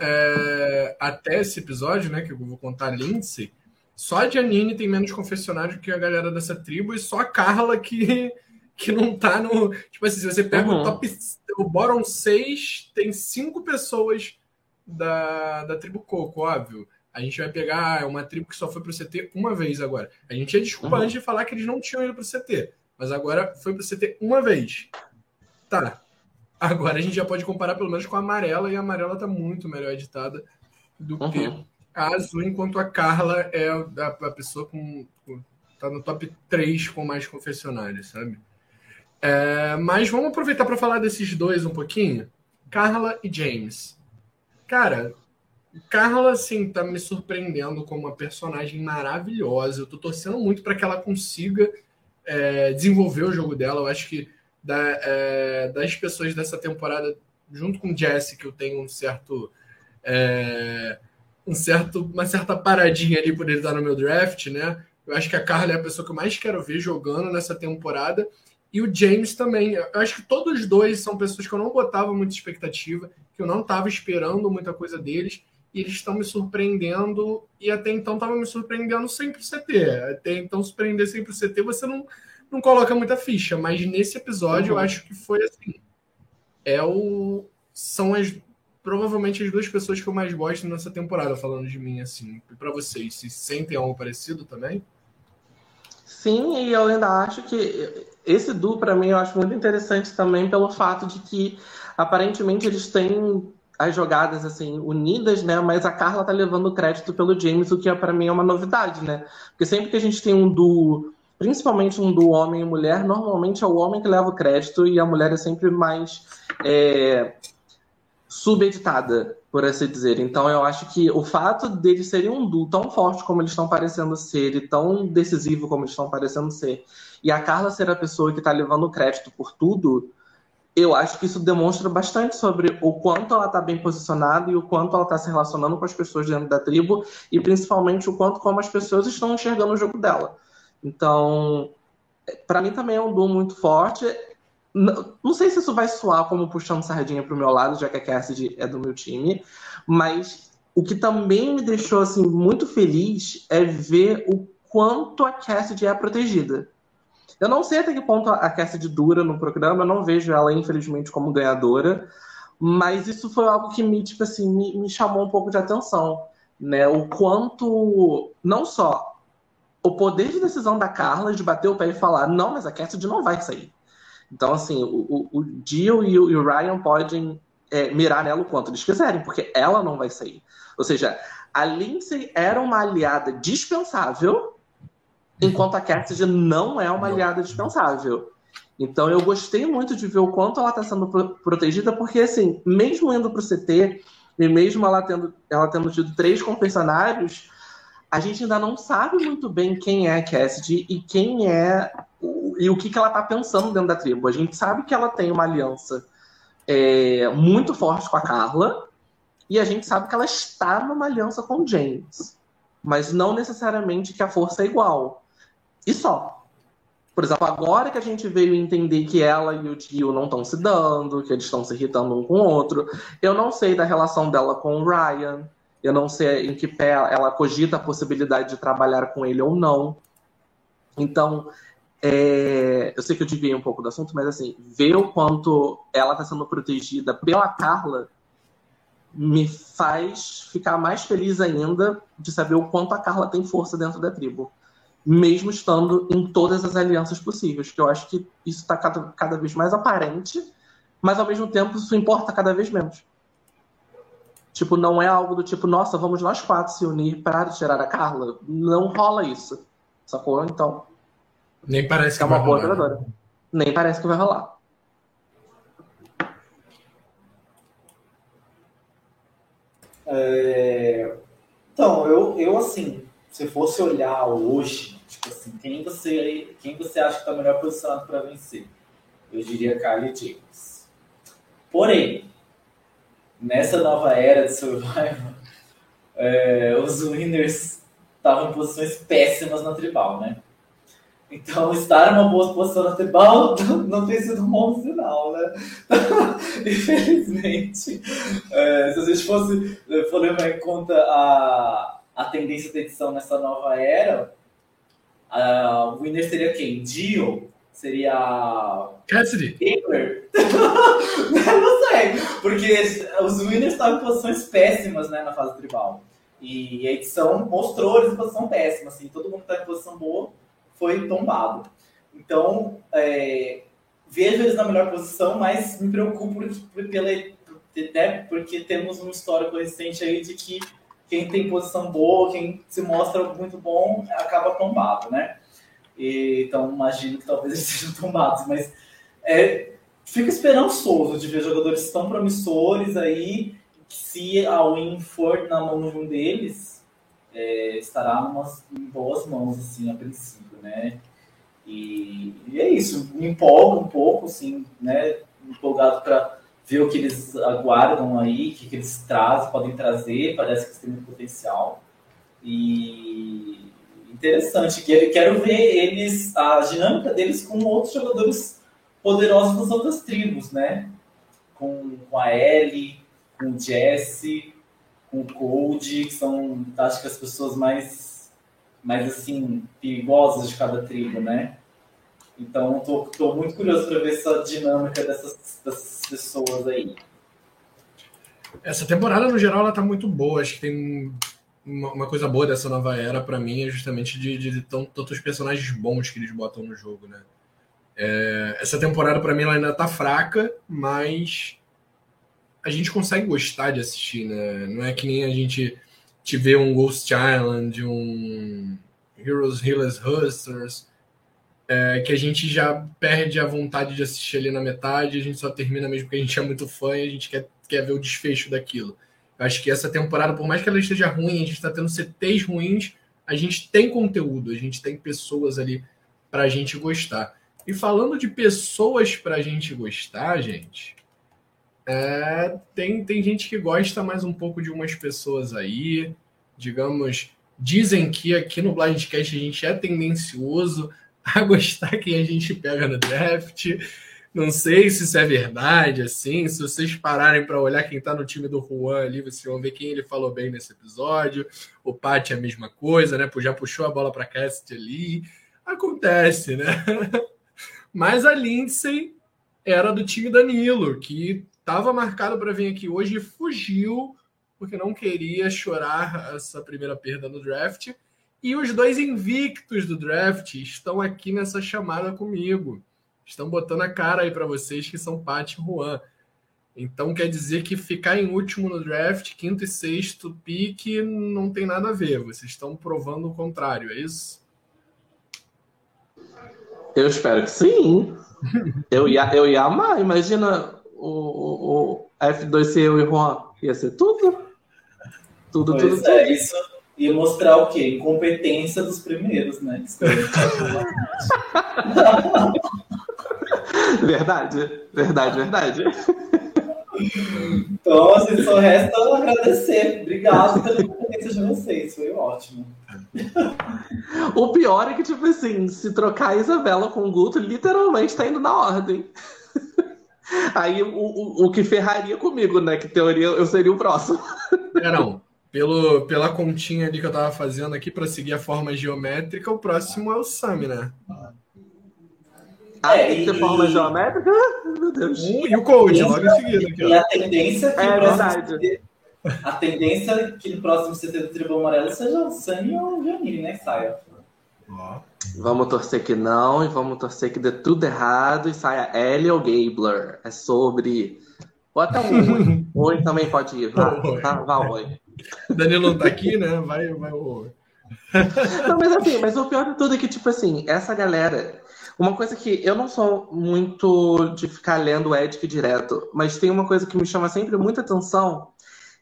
é, até esse episódio, né, que eu vou contar Lindsay, só a Janine tem menos confessionário que a galera dessa tribo e só a Carla que, que não tá no. Tipo assim, se você pega uhum. o top. O bottom 6, tem cinco pessoas da, da tribo Coco, óbvio. A gente vai pegar uma tribo que só foi pro CT uma vez agora. A gente tinha desculpa uhum. antes de falar que eles não tinham ido pro CT, mas agora foi pro CT uma vez. Tá. Agora a gente já pode comparar pelo menos com a amarela, e a amarela tá muito melhor editada do uhum. que a azul, enquanto a Carla é a, a pessoa com, com. tá no top 3 com mais confessionários, sabe? É, mas vamos aproveitar para falar desses dois um pouquinho. Carla e James. Cara, Carla, assim, tá me surpreendendo como uma personagem maravilhosa. Eu tô torcendo muito para que ela consiga é, desenvolver o jogo dela. Eu acho que da, é, das pessoas dessa temporada, junto com Jesse, que eu tenho um certo. É, um certo, uma certa paradinha ali por ele estar no meu draft, né? Eu acho que a Carla é a pessoa que eu mais quero ver jogando nessa temporada. E o James também. Eu acho que todos os dois são pessoas que eu não botava muita expectativa, que eu não estava esperando muita coisa deles. E eles estão me surpreendendo. E até então estavam me surpreendendo sempre o CT. Até então, surpreender sempre o CT, você não, não coloca muita ficha. Mas nesse episódio, uhum. eu acho que foi assim. É o. São as. Provavelmente as duas pessoas que eu mais gosto nessa temporada, falando de mim, assim. E pra vocês, se sentem algo parecido também? Sim, e eu ainda acho que esse duo, para mim, eu acho muito interessante também pelo fato de que aparentemente eles têm as jogadas assim unidas, né? Mas a Carla tá levando crédito pelo James, o que é, para mim é uma novidade, né? Porque sempre que a gente tem um duo, principalmente um duo homem e mulher, normalmente é o homem que leva o crédito e a mulher é sempre mais é, subeditada, por assim dizer. Então eu acho que o fato deles serem um duo tão forte como eles estão parecendo ser e tão decisivo como eles estão parecendo ser e a Carla ser a pessoa que está levando o crédito por tudo, eu acho que isso demonstra bastante sobre o quanto ela está bem posicionada e o quanto ela está se relacionando com as pessoas dentro da tribo e principalmente o quanto como as pessoas estão enxergando o jogo dela. Então, para mim também é um duo muito forte. Não sei se isso vai soar como puxando sardinha para o meu lado, já que a Cassidy é do meu time, mas o que também me deixou assim muito feliz é ver o quanto a Cassidy é protegida. Eu não sei até que ponto a Cassidy dura no programa, eu não vejo ela, infelizmente, como ganhadora, mas isso foi algo que me, tipo assim, me, me chamou um pouco de atenção, né? O quanto, não só o poder de decisão da Carla de bater o pé e falar, não, mas a Cassidy não vai sair. Então, assim, o, Jill e o, e o Ryan podem é, mirar nela o quanto eles quiserem, porque ela não vai sair. Ou seja, a Lindsay era uma aliada dispensável, enquanto a Cassidy não é uma aliada dispensável. Então eu gostei muito de ver o quanto ela está sendo pro protegida, porque assim, mesmo indo para o CT, e mesmo ela tendo, ela tendo tido três confessionários, a gente ainda não sabe muito bem quem é a Cassidy e quem é e o que, que ela está pensando dentro da tribo. A gente sabe que ela tem uma aliança é, muito forte com a Carla, e a gente sabe que ela está numa aliança com o James. Mas não necessariamente que a força é igual. E só. Por exemplo, agora que a gente veio entender que ela e o tio não estão se dando, que eles estão se irritando um com o outro, eu não sei da relação dela com o Ryan, eu não sei em que pé ela cogita a possibilidade de trabalhar com ele ou não. Então, é... eu sei que eu desviei um pouco do assunto, mas assim, ver o quanto ela está sendo protegida pela Carla me faz ficar mais feliz ainda de saber o quanto a Carla tem força dentro da tribo mesmo estando em todas as alianças possíveis, que eu acho que isso está cada, cada vez mais aparente, mas ao mesmo tempo isso importa cada vez menos. Tipo, não é algo do tipo, nossa, vamos nós quatro se unir para tirar a Carla. Não rola isso. Sacou? Então. Nem parece que é uma boa rolar. jogadora. Nem parece que vai rolar. É... Então, eu, eu assim, se fosse olhar hoje, assim, quem você, quem você acha que está melhor posicionado para vencer? Eu diria Kylie James. Porém, nessa nova era de Survivor, é, os winners estavam em posições péssimas na tribal, né? Então, estar em uma boa posição na tribal não tem sido um bom sinal, né? Infelizmente. É, se a gente fosse for levar em conta a, a tendência da edição nessa nova era, Uh, o winner seria quem? Dio? Seria. Cassidy? Taylor? não sei, porque os winners estavam em posições péssimas né, na fase tribal. E a edição mostrou eles em posição péssima, assim, todo mundo que está em posição boa foi tombado. Então, é, vejo eles na melhor posição, mas me preocupo pela, né, porque temos um histórico recente aí de que quem tem posição boa, quem se mostra muito bom, acaba tombado, né? E, então, imagino que talvez eles sejam tombados, mas é, fico esperançoso de ver jogadores tão promissores aí, que se a win for na mão de um deles, é, estará numas, em boas mãos, assim, a princípio, né? E, e é isso, me empolga um pouco, assim, né? Empolgado para ver o que eles aguardam aí, o que, que eles trazem, podem trazer, parece que eles têm muito potencial. E interessante, quero, ver eles, a dinâmica deles com outros jogadores poderosos das outras tribos, né? Com, com a Ellie, com o Jesse, com o Cold, que são, acho que as pessoas mais, mais assim, perigosas de cada tribo, né? Então, estou muito curioso para ver essa dinâmica dessas, dessas pessoas aí. Essa temporada, no geral, ela tá muito boa. Acho que tem uma, uma coisa boa dessa nova era, para mim, é justamente de, de, de tantos personagens bons que eles botam no jogo, né? É, essa temporada, para mim, ela ainda tá fraca, mas a gente consegue gostar de assistir, né? Não é que nem a gente te vê um Ghost Island, um Heroes, Healers, Hustlers, é, que a gente já perde a vontade de assistir ali na metade, a gente só termina mesmo porque a gente é muito fã e a gente quer, quer ver o desfecho daquilo. Eu acho que essa temporada, por mais que ela esteja ruim, a gente está tendo CTs ruins, a gente tem conteúdo, a gente tem pessoas ali para a gente gostar. E falando de pessoas para a gente gostar, gente, é, tem, tem gente que gosta mais um pouco de umas pessoas aí, digamos, dizem que aqui no Blindcast a gente é tendencioso a gostar quem a gente pega no draft. Não sei se isso é verdade, assim. Se vocês pararem para olhar quem está no time do Juan ali, vocês vão ver quem ele falou bem nesse episódio. O Pat é a mesma coisa, né? Já puxou a bola para Cast ali. Acontece, né? Mas a Lindsay era do time Danilo, que estava marcado para vir aqui hoje e fugiu porque não queria chorar essa primeira perda no draft e os dois invictos do draft estão aqui nessa chamada comigo. Estão botando a cara aí para vocês que são Pat e Juan. Então quer dizer que ficar em último no draft, quinto e sexto pique, não tem nada a ver. Vocês estão provando o contrário, é isso? Eu espero que sim. eu, ia, eu ia amar. Imagina o, o, o F2 ser eu e Juan. Ia ser tudo. Tudo, pois tudo, é, tudo. Isso, e mostrar o quê? Incompetência dos primeiros, né? verdade, verdade, verdade. Então, assim, só resta agradecer. Obrigado pela competência de vocês, foi ótimo. O pior é que, tipo assim, se trocar a Isabela com o Guto, literalmente tá indo na ordem. Aí o, o, o que ferraria comigo, né? Que teoria eu seria o próximo. É, não pelo, pela continha ali que eu tava fazendo aqui para seguir a forma geométrica, o próximo é o SAM, né? Ah, é, tem que ter forma geométrica? Meu Deus. e o Code, logo em seguida. Aqui, e a tendência que é verdade. a tendência é que no próximo CT do Tribunal Amarelo seja o Sam ou o Janine, né? Que saia. Vamos torcer que não e vamos torcer que dê tudo errado e saia Ellie ou Gabler. É sobre. Ou até um Oi. Oi também pode ir. Vá, vá, vá Oi. Danilo não tá aqui, né? Vai, vai o. Não, mas assim, mas o pior de tudo é que, tipo assim, essa galera. Uma coisa que eu não sou muito de ficar lendo o Edic direto, mas tem uma coisa que me chama sempre muita atenção,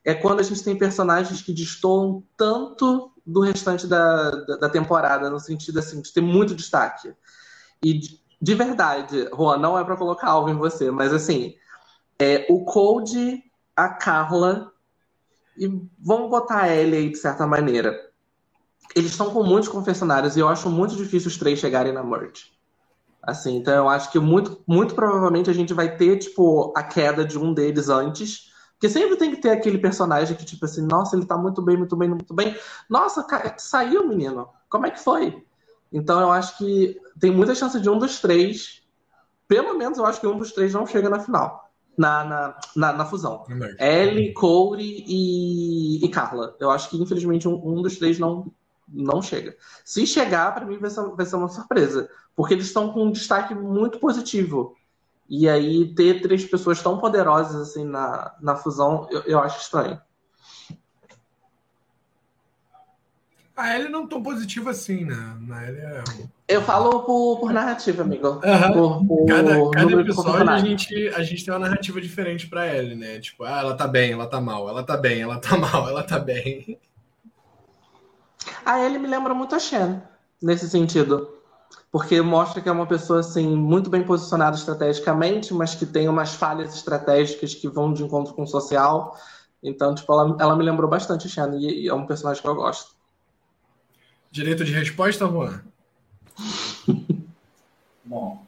é quando a gente tem personagens que destoam tanto do restante da, da, da temporada, no sentido assim, de ter muito destaque. E de, de verdade, Juan, não é para colocar algo em você, mas assim, é, o Cold, a Carla e vamos botar a Ellie aí de certa maneira. Eles estão com muitos confessionários e eu acho muito difícil os três chegarem na merge. Assim, então eu acho que muito, muito provavelmente a gente vai ter, tipo, a queda de um deles antes. Porque sempre tem que ter aquele personagem que, tipo assim, nossa, ele tá muito bem, muito bem, muito bem. Nossa, saiu, menino. Como é que foi? Então eu acho que tem muita chance de um dos três. Pelo menos eu acho que um dos três não chega na final. Na, na, na, na fusão. Ellie, Corey e, e Carla. Eu acho que, infelizmente, um, um dos três não, não chega. Se chegar, pra mim vai ser, vai ser uma surpresa. Porque eles estão com um destaque muito positivo. E aí, ter três pessoas tão poderosas assim na, na fusão, eu, eu acho estranho. A Ellie não tão positiva assim, né? Na Ellie é... Eu falo por, por narrativa, amigo. Aham. Por, por Cada, cada episódio a gente, a gente tem uma narrativa diferente pra Ellie, né? Tipo, ah, ela tá bem, ela tá mal, ela tá bem, ela tá mal, ela tá bem. A Ellie me lembra muito a Shen, nesse sentido. Porque mostra que é uma pessoa assim, muito bem posicionada estrategicamente, mas que tem umas falhas estratégicas que vão de encontro com o social. Então, tipo, ela, ela me lembrou bastante a Shen, e, e é um personagem que eu gosto. Direito de resposta, Juan? Bom,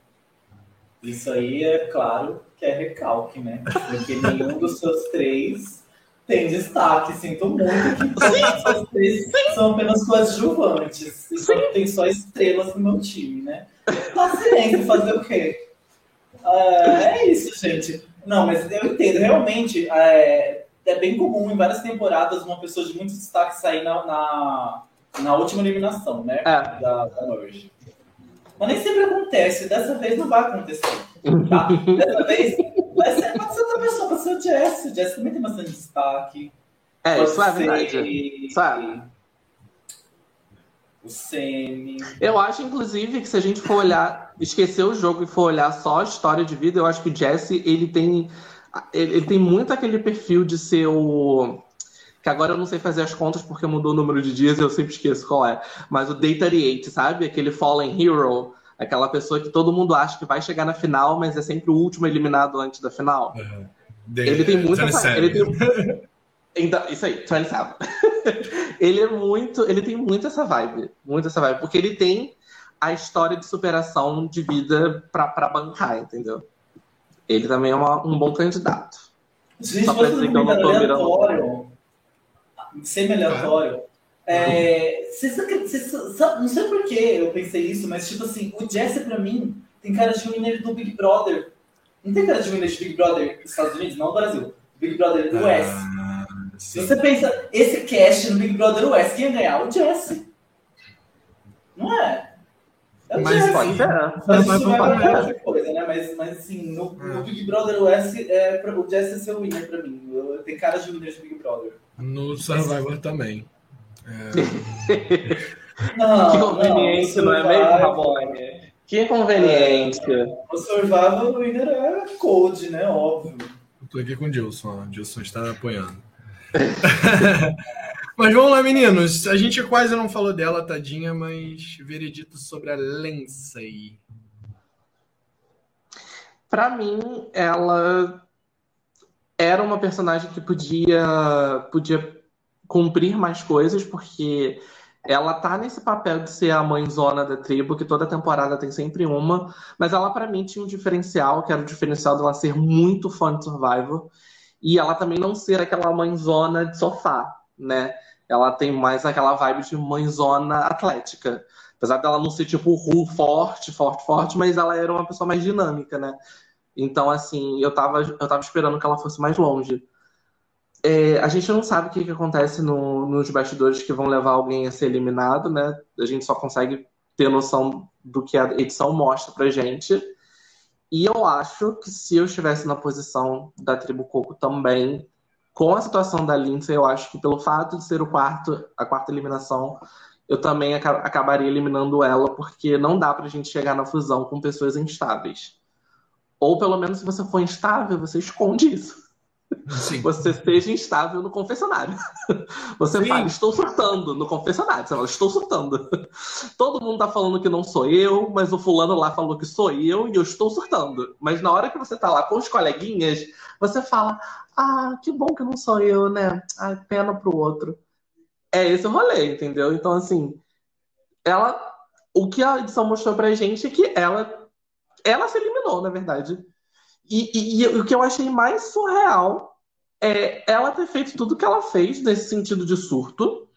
isso aí é claro que é recalque, né? Porque nenhum dos seus três tem destaque. Sinto muito que todos os seus três são apenas coadjuvantes. Então tem só estrelas no meu time, né? Paciência, fazer o quê? É, é isso, gente. Não, mas eu entendo. Realmente, é, é bem comum em várias temporadas uma pessoa de muito destaque sair na, na, na última eliminação, né? É. Da, da Merge. Mas nem sempre acontece. Dessa vez não vai acontecer. Tá? Dessa vez vai ser, pode ser outra pessoa, pode ser o Jess. O Jess também tem bastante destaque. É, Pode isso é ser verdade. Isso é. O Semi. Eu acho, inclusive, que se a gente for olhar, esquecer o jogo e for olhar só a história de vida, eu acho que o Jesse, ele tem. Ele, ele tem muito aquele perfil de ser o. Que agora eu não sei fazer as contas porque mudou o número de dias e eu sempre esqueço qual é. Mas o Day 38, sabe? Aquele Fallen Hero. Aquela pessoa que todo mundo acha que vai chegar na final, mas é sempre o último eliminado antes da final. Ele tem muita. 27. Ele tem... Então, isso aí, 27. ele é muito. Ele tem muito essa vibe. Muito essa vibe. Porque ele tem a história de superação de vida pra, pra bancar, entendeu? Ele também é uma- um bom candidato. Gente Só pra dizer que eu não tô virando- semi-aleatório, é, vocês vocês não sei por que eu pensei isso, mas tipo assim, o Jesse pra mim tem cara de winner do Big Brother. Não tem cara de winner de Big Brother dos Estados Unidos, não do Brasil. Big Brother do West. Ah, você pensa, esse cast no Big Brother West, quem ia ganhar? O Jesse. Não é? É Mas Jesse. Pode ser. Mas isso vai pra outra coisa, né? Mas, mas assim, no, no É. Big Brother West, é, pra- o Jesse é seu winner pra mim. Eu, tem cara de winner de Big Brother. No Survivor também. Não, que conveniente, não, o é mesmo, Survivor- Rabone? Que conveniência. O Survival o winner é Cold, né? Óbvio. Eu tô aqui com o Dilson, o Dilson está apoiando. mas vamos lá, meninos. A gente quase não falou dela, tadinha, mas veredito sobre a Lindsay. Pra mim, ela era uma personagem que podia, podia cumprir mais coisas, porque ela tá nesse papel de ser a mãezona da tribo, que toda temporada tem sempre uma, mas ela pra mim tinha um diferencial, que era o diferencial dela ser muito fã de Survivor, e ela também não ser aquela mãezona de sofá, né? Ela tem mais aquela vibe de mãezona atlética. Apesar dela não ser tipo Ru forte, forte, forte, mas ela era uma pessoa mais dinâmica, né? Então, assim, eu tava, eu tava esperando que ela fosse mais longe. É, a gente não sabe o que, que acontece no- nos bastidores que vão levar alguém a ser eliminado, né? A gente só consegue ter noção do que a edição mostra pra gente. E eu acho que se eu estivesse na posição da tribo Coco também, com a situação da Lindsay, eu acho que pelo fato de ser o quarto, a quarta eliminação, eu também aca- acabaria eliminando ela, porque não dá pra gente chegar na fusão com pessoas instáveis. Ou pelo menos se você for instável, você esconde isso. Sim. Você seja instável no confessionário. Você Sim. fala, estou surtando no confessionário. Você fala, estou surtando. Todo mundo tá falando que não sou eu, mas o fulano lá falou que sou eu e eu estou surtando. Mas na hora que você tá lá com os coleguinhas, você fala, ah, que bom que não sou eu, né? Ai, pena pro outro. É esse o rolê, entendeu? Então, assim, ela. O que a edição mostrou pra gente é que ela. Ela se eliminou, na verdade. E, e- e o que eu achei mais surreal é ela ter feito tudo que ela fez nesse sentido de surto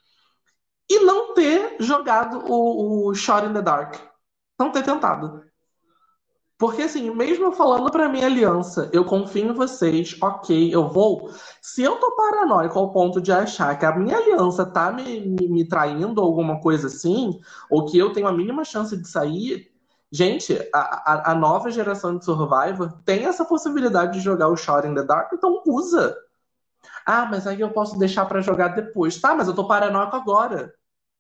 e não ter jogado o, o Shot in the Dark. Não ter tentado. Porque, assim, mesmo falando pra minha aliança, eu confio em vocês, ok, eu vou. Se eu tô paranoico ao ponto de achar que a minha aliança tá me, me, me traindo, alguma coisa assim, ou que eu tenho a mínima chance de sair, gente, a, a, a nova geração de Survivor tem essa possibilidade de jogar o Shot in the Dark, então usa. Ah, mas aí eu posso deixar para jogar depois. Tá, mas eu tô paranoico agora.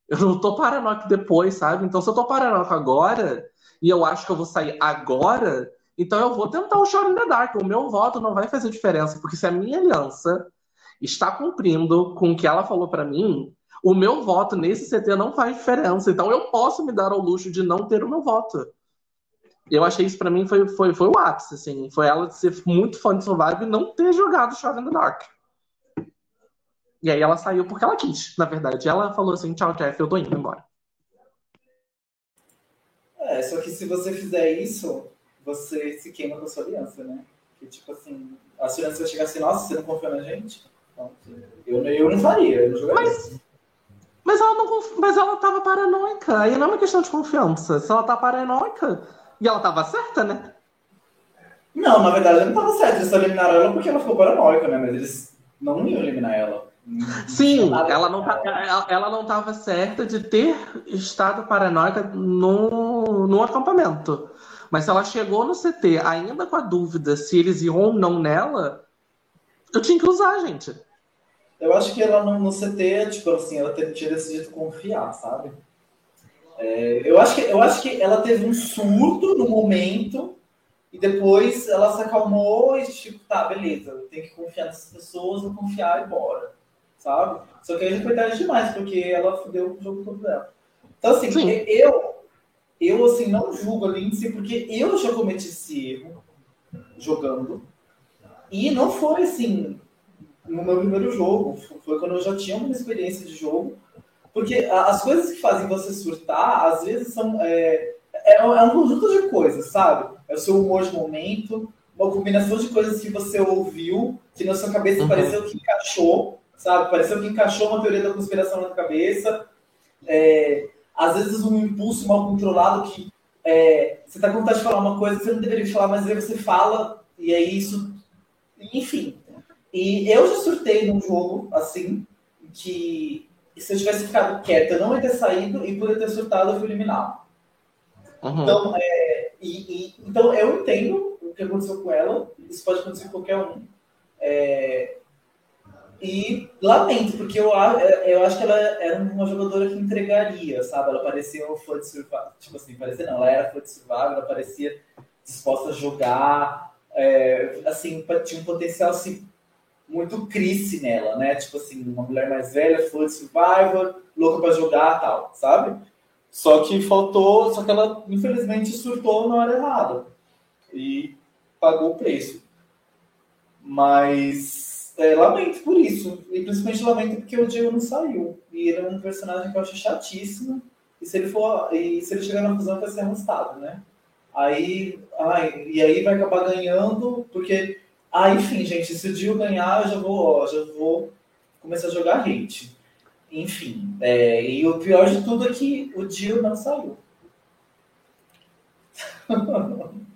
Eu não tô paranoico depois, sabe? Então, se eu tô paranoico agora e eu acho que eu vou sair agora, então eu vou tentar o Shot in the Dark. O meu voto não vai fazer diferença, porque se a minha aliança está cumprindo com o que ela falou para mim, o meu voto nesse CT não faz diferença. Então eu posso me dar ao luxo de não ter o meu voto. Eu achei isso para mim foi, foi, foi o ápice, assim. Foi ela ser muito fã de Survival e não ter jogado Shot in the Dark. E aí ela saiu porque ela quis, na verdade. Ela falou assim, tchau, Jeff, eu tô indo embora. É, só que se você fizer isso, você se queima com a sua aliança, né? Que tipo assim, a sua aliança vai chegar assim, nossa, você não confia na gente? Então, eu, eu não faria, eu não jogaria. Mas, mas ela não mas ela tava paranoica. Aí não é uma questão de confiança. Se ela tá paranoica, e ela tava certa, né? Não, na verdade ela não tava certa. Eles eliminaram ela porque ela ficou paranoica, né? Mas eles não iam eliminar ela. Sim, ela não, tá, ela, ela não estava certa de ter estado paranoica no, no acampamento. Mas se ela chegou no CT ainda com a dúvida se eles iam ou não nela, eu tinha que usar, gente. Eu acho que ela no, no CT, tipo assim, ela tinha decidido confiar, sabe? É, eu, acho que, eu acho que ela teve um surto no momento e depois ela se acalmou e tipo, tá, beleza, tenho que confiar nessas pessoas, vou confiar e bora sabe? Só que aí foi tarde demais, porque ela fudeu o jogo todo dela. Então, assim, Sim. eu, eu assim, não julgo a Lindsay, porque eu já cometi esse erro jogando. E não foi assim no meu primeiro jogo. Foi quando eu já tinha uma experiência de jogo. Porque as coisas que fazem você surtar, às vezes são. É, é, é um conjunto de coisas, sabe? É o seu humor de momento, uma combinação de coisas que você ouviu, que na sua cabeça uhum. pareceu que encaixou sabe? Pareceu que encaixou uma teoria da conspiração na cabeça. É, às vezes um impulso mal controlado que é, você está com vontade de falar uma coisa que você não deveria falar, mas aí você fala e é isso. Enfim. E eu já surtei num jogo assim que se eu tivesse ficado quieta, eu não ia ter saído e por eu ter surtado, eu fui eliminado. Uhum. Então, é, e, e, então, eu entendo o que aconteceu com ela. Isso pode acontecer com qualquer um. É, e lamento, porque eu, eu acho que ela era uma jogadora que entregaria, sabe? Ela parecia um fã de survival. Tipo assim, parecia não, ela era fã de survival, ela parecia disposta a jogar. É, assim, tinha um potencial assim, muito crise nela, né? Tipo assim, uma mulher mais velha, de survival, louca para jogar tal, sabe? Só que faltou, só que ela infelizmente surtou na hora errada. E pagou o preço. Mas é, lamento por isso. E principalmente lamento porque o Diego não saiu. E ele é um personagem que eu acho chatíssimo. E se ele for. E se ele chegar na fusão, vai ser arrastado, né? Aí. Ai, e aí vai acabar ganhando, porque. Ah, enfim, gente, se o Dio ganhar, eu já vou, ó, já vou começar a jogar hate. Enfim. É, e o pior de tudo é que o Dio não saiu.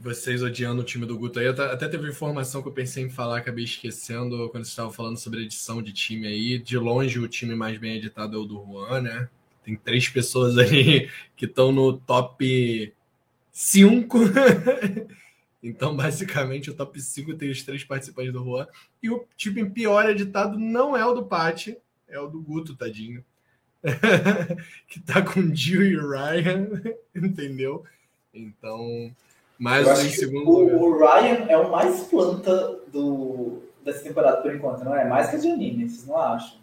vocês odiando o time do Guto aí. Até teve informação que eu pensei em falar, acabei esquecendo quando estava falando sobre edição de time aí. De longe, o time mais bem editado é o do Juan, né? Tem três pessoas aí que estão no top 5. então, basicamente, o top 5 tem os três participantes do Juan. E o time pior editado não é o do Pati, é o do Guto, tadinho. que tá com o Jill e o Ryan, entendeu? Então, mas em segundo o, lugar. o Ryan é o mais planta do, dessa temporada por enquanto, não é? Mais que a Janine, vocês não acham?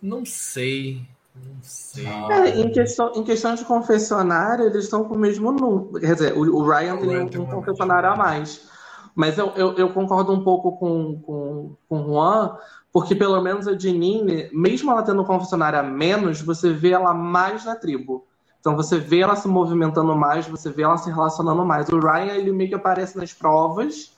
Não sei. Não sei. É, em, questão, em questão de confessionário, eles estão com o mesmo número. Quer dizer, o, o Ryan tem um, um confessionário a mais. Mas eu, eu, eu, concordo um pouco com, com, com o Juan, porque pelo menos a Janine, mesmo ela tendo um confessionário a menos, você vê ela mais na tribo. Então você vê ela se movimentando mais, você vê ela se relacionando mais. O Ryan, ele meio que aparece nas provas.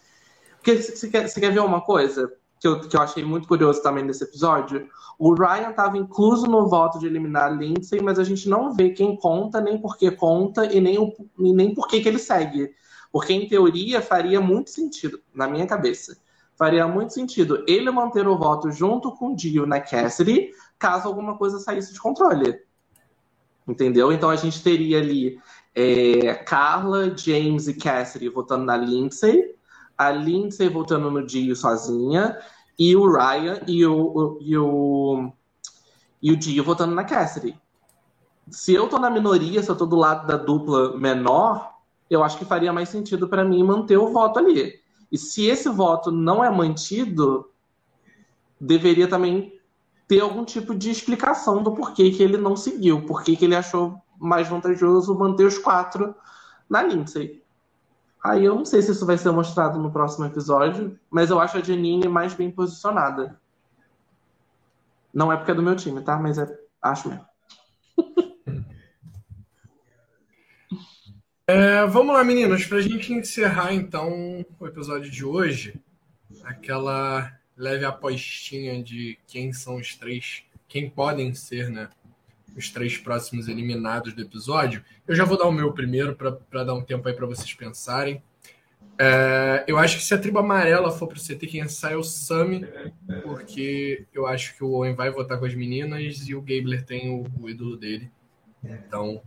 Porque você quer, você quer ver uma coisa? Que eu, que eu achei muito curioso também nesse episódio. O Ryan estava incluso no voto de eliminar Lindsay, mas a gente não vê quem conta, nem por que conta, e nem, o, e nem por que, que ele segue. Porque, em teoria, faria muito sentido, na minha cabeça, faria muito sentido ele manter o voto junto com o Dio na Cassidy, caso alguma coisa saísse de controle. Entendeu? Então a gente teria ali é, Carla, James e Cassidy votando na Lindsay, a Lindsay votando no Dio sozinha, e o Ryan e o, o, e o, e o Dio votando na Cassidy. Se eu tô na minoria, se eu tô do lado da dupla menor, eu acho que faria mais sentido para mim manter o voto ali. E se esse voto não é mantido, deveria também ter algum tipo de explicação do porquê que ele não seguiu, porquê que ele achou mais vantajoso manter os quatro na Lindsay. Aí eu não sei se isso vai ser mostrado no próximo episódio, mas eu acho a Janine mais bem posicionada. Não é porque é do meu time, tá? Mas é, acho mesmo. É, vamos lá, meninos, para a gente encerrar então o episódio de hoje, aquela leve apostinha de quem são os três, quem podem ser, né, os três próximos eliminados do episódio. Eu já vou dar o meu primeiro para dar um tempo aí para vocês pensarem. É, eu acho que se a tribo amarela for para o CT, quem sai é o Sami, porque eu acho que o Owen vai votar com as meninas e o Gabler tem o, o ídolo dele. Então,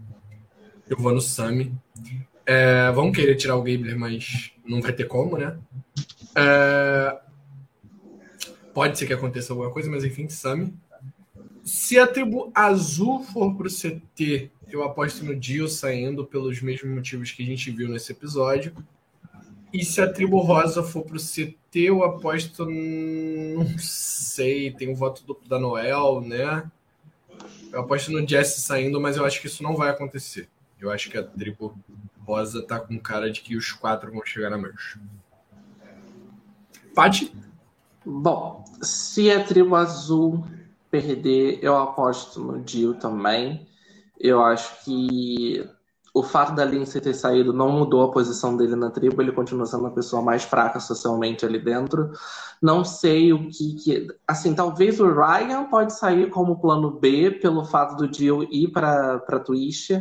eu vou no Sami. É, vão querer tirar o Gabler, mas não vai ter como, né? É, pode ser que aconteça alguma coisa, mas enfim, Sami. Se a tribo azul for pro CT, eu aposto no Dio saindo pelos mesmos motivos que a gente viu nesse episódio. E se a tribo rosa for pro CT, eu aposto. Não sei, tem o voto do, da Noel, né? Eu aposto no Jesse saindo, mas eu acho que isso não vai acontecer. Eu acho que a tribo rosa tá com cara de que os quatro vão chegar na mancha. Pati? Bom, se a tribo azul perder, eu aposto no Dio também. Eu acho que o fato da Lindsay ter saído não mudou a posição dele na tribo, ele continua sendo a pessoa mais fraca socialmente ali dentro. Não sei o que, que. Assim, talvez o Ryan pode sair como plano B pelo fato do Dio ir para Twitch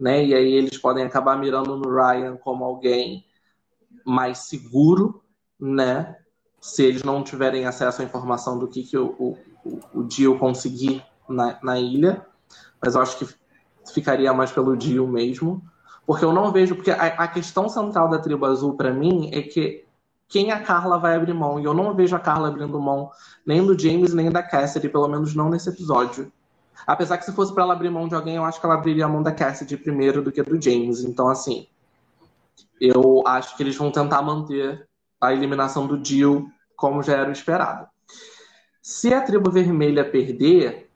né? E aí eles podem acabar mirando no Ryan como alguém mais seguro, né? Se eles não tiverem acesso à informação do que, que o, o, o Dio conseguir na, na ilha. Mas eu acho que ficaria mais pelo Dio mesmo. Porque eu não vejo. Porque a, a questão central da tribo azul, para mim, é que quem a Carla vai abrir mão. E eu não vejo a Carla abrindo mão nem do James, nem da Cassidy, pelo menos não nesse episódio. Apesar que se fosse para ela abrir mão de alguém, eu acho que ela abriria a mão da Cassidy primeiro do que do James. Então, assim, eu acho que eles vão tentar manter a eliminação do Jill como já era esperado. Se a tribo vermelha perder,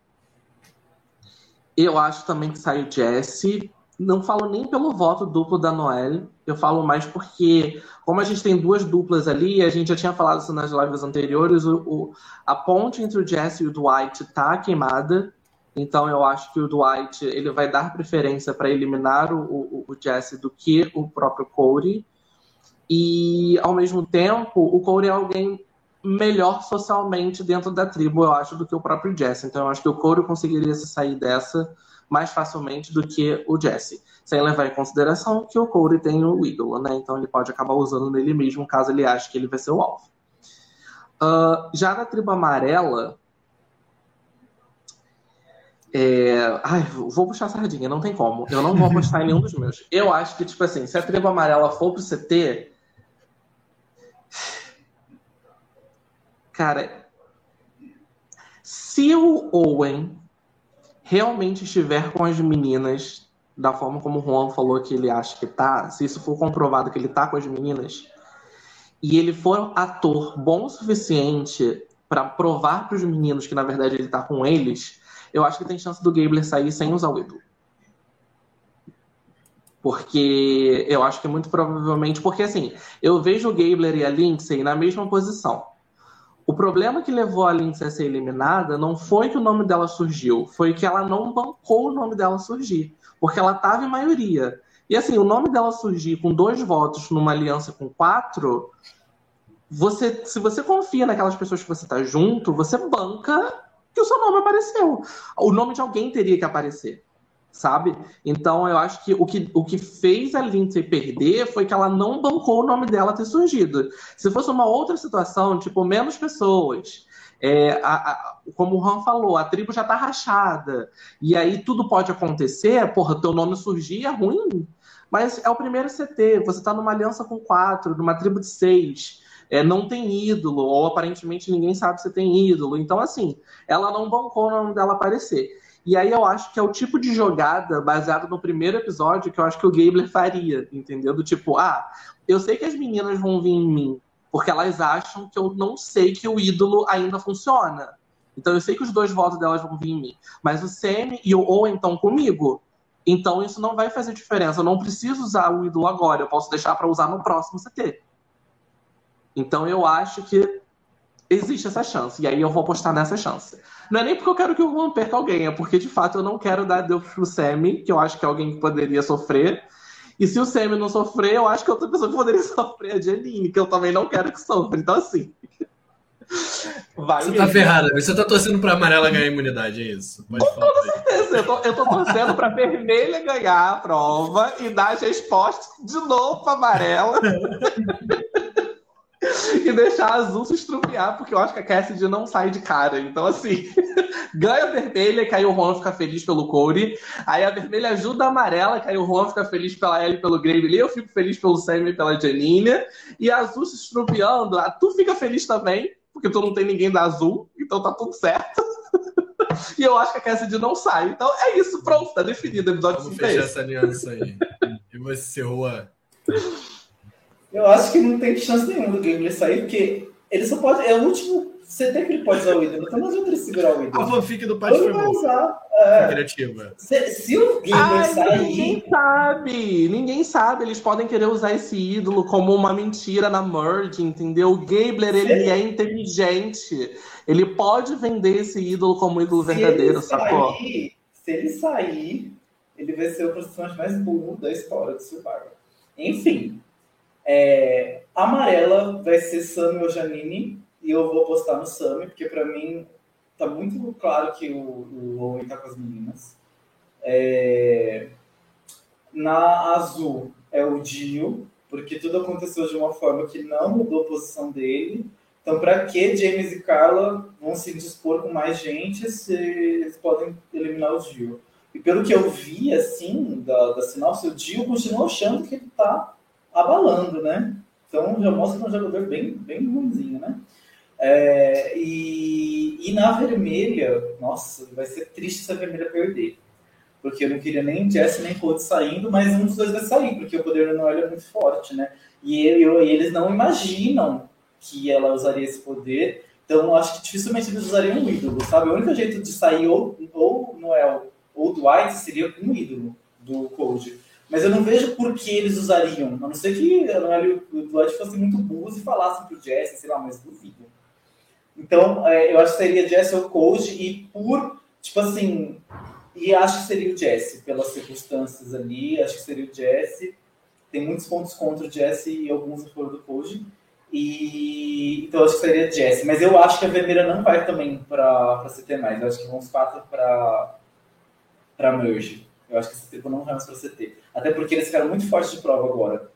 eu acho também que sai o Jesse. Não falo nem pelo voto duplo da Noelle, eu falo mais porque, como a gente tem duas duplas ali, a gente já tinha falado isso nas lives anteriores, o, o a ponte entre o Jesse e o Dwight tá queimada. Então eu acho que o Dwight ele vai dar preferência para eliminar o, o, o, Jesse do que o próprio Corey. E ao mesmo tempo, o Corey é alguém melhor socialmente dentro da tribo, eu acho, do que o próprio Jesse. Então eu acho que o Corey conseguiria se sair dessa mais facilmente do que o Jesse. Sem levar em consideração que o Corey tem o ídolo, né? Então ele pode acabar usando nele mesmo caso ele ache que ele vai ser o alvo. Uh, já na tribo amarela, é... Ai, vou puxar sardinha, não tem como. Eu não vou apostar em nenhum dos meus. Eu acho que, tipo assim, se a tribo amarela for pro CT. Cara, se o Owen realmente estiver com as meninas da forma como o Juan falou que ele acha que tá, se isso for comprovado que ele tá com as meninas, e ele for ator bom o suficiente para provar para os meninos que na verdade ele tá com eles, eu acho que tem chance do Gabler sair sem usar o ídolo. Porque eu acho que muito provavelmente. Porque assim, eu vejo o Gabler e a Lindsay na mesma posição. O problema que levou a Lindsay a ser eliminada não foi que o nome dela surgiu, foi que ela não bancou o nome dela surgir. Porque ela estava em maioria. E assim, o nome dela surgir com dois votos numa aliança com quatro você, se você confia naquelas pessoas que você tá junto, você banca que o seu nome apareceu. O nome de alguém teria que aparecer, sabe? Então eu acho que o que, o que fez a Lindsay perder foi que ela não bancou o nome dela ter surgido. Se fosse uma outra situação, tipo, menos pessoas. É, a, a, como o Han falou, a tribo já tá rachada. E aí tudo pode acontecer, porra, teu nome surgir é ruim. Mas é o primeiro CT, você tá numa aliança com quatro, numa tribo de seis é, não tem ídolo, ou aparentemente ninguém sabe se tem ídolo. Então, assim, ela não bancou o nome dela aparecer. E aí eu acho que é o tipo de jogada baseado no primeiro episódio que eu acho que o Gabler faria, entendeu? Do tipo, ah, eu sei que as meninas vão vir em mim, porque elas acham que eu não sei que o ídolo ainda funciona. Então eu sei que os dois votos delas vão vir em mim. Mas o Semi e o Owen estão comigo. Então isso não vai fazer diferença. Eu não preciso usar o ídolo agora. Eu posso deixar para usar no próximo CT. Então eu acho que existe essa chance. E aí eu vou apostar nessa chance. Não é nem porque eu quero que o Juan perca alguém, é porque de fato eu não quero dar Deus pro Semi, que eu acho que é alguém que poderia sofrer. E se o Semi não sofrer, eu acho que outra pessoa que poderia sofrer é a Janine, que eu também não quero que sofra. Então, assim. Vai você mesmo. tá ferrada, você tá torcendo pra amarela ganhar imunidade, é isso? Pode Com toda certeza. Eu tô, eu tô torcendo pra vermelha ganhar a prova e dar as respostas de novo pra amarela. e deixar a azul se estrupiar, porque eu acho que a Cassidy não sai de cara. Então, assim, ganha a vermelha, que aí o Juan fica feliz pelo Corey. Aí a vermelha ajuda a amarela, que aí o Juan fica feliz pela Ellie e pelo Gravely. Eu fico feliz pelo Sammy e pela Janine. E a azul se estrupiando, tu fica feliz também, porque tu não tem ninguém da azul, então tá tudo certo. e eu acho que a Cassidy não sai. Então é isso, pronto, tá definido o episódio Vamos fechar essa aliança aí. E você, Juan? Eu acho que não tem chance nenhuma do Gambler sair, porque ele só pode. É o último CT que ele pode usar o ídolo. Então não adianta ele segurar o ídolo. A fanfic do Pat foi vai usar. É. criativa. Se, se o Gambler sair. Ninguém sabe. Ninguém sabe. Eles podem querer usar esse ídolo como uma mentira na merge, entendeu? O Gabler, ele é inteligente. Ele pode vender esse ídolo como ídolo se verdadeiro, sacou? se ele sair, ele vai ser o personagem mais burro da história do Survivor. Enfim, é, amarela vai ser Sammy ou Janine, e eu vou apostar no Sammy, porque para mim tá muito claro que o, o Owen tá com as meninas. É, na azul é o Dio, porque tudo aconteceu de uma forma que não mudou a posição dele. Então, para que James e Carla vão se dispor com mais gente se eles podem eliminar o Dio? E pelo que eu vi, assim, da, da sinal, o Dio continua achando que ele tá abalando, né? Então já mostra que é um jogador bem, bem ruimzinho, né? É, e, e na vermelha, nossa, vai ser triste essa vermelha perder. Porque eu não queria nem Jesse nem Code saindo, mas um dos dois vai sair, porque o poder do Noel é muito forte, né? E, eu, e eles não imaginam que ela usaria esse poder, então acho que dificilmente eles usariam um ídolo, sabe? O único jeito de sair ou, ou Noel ou Dwight seria um ídolo do Code. Mas eu não vejo por que eles usariam. A não ser que o Dwight fosse muito burro e falasse pro Jesse, sei lá, mas duvido. Então, é, eu acho que seria Jesse ou Cold e por, tipo assim, e acho que seria o Jesse, pelas circunstâncias ali, acho que seria o Jesse. Tem muitos pontos contra o Jesse e alguns a favor do Cold. E então acho que seria Jesse. Mas eu acho que a vermelha não vai também para CT mais. Eu acho que vão os quatro para Merge. Eu acho que esse tempo não vai mais para CT. Até porque eles ficaram muito fortes de prova agora.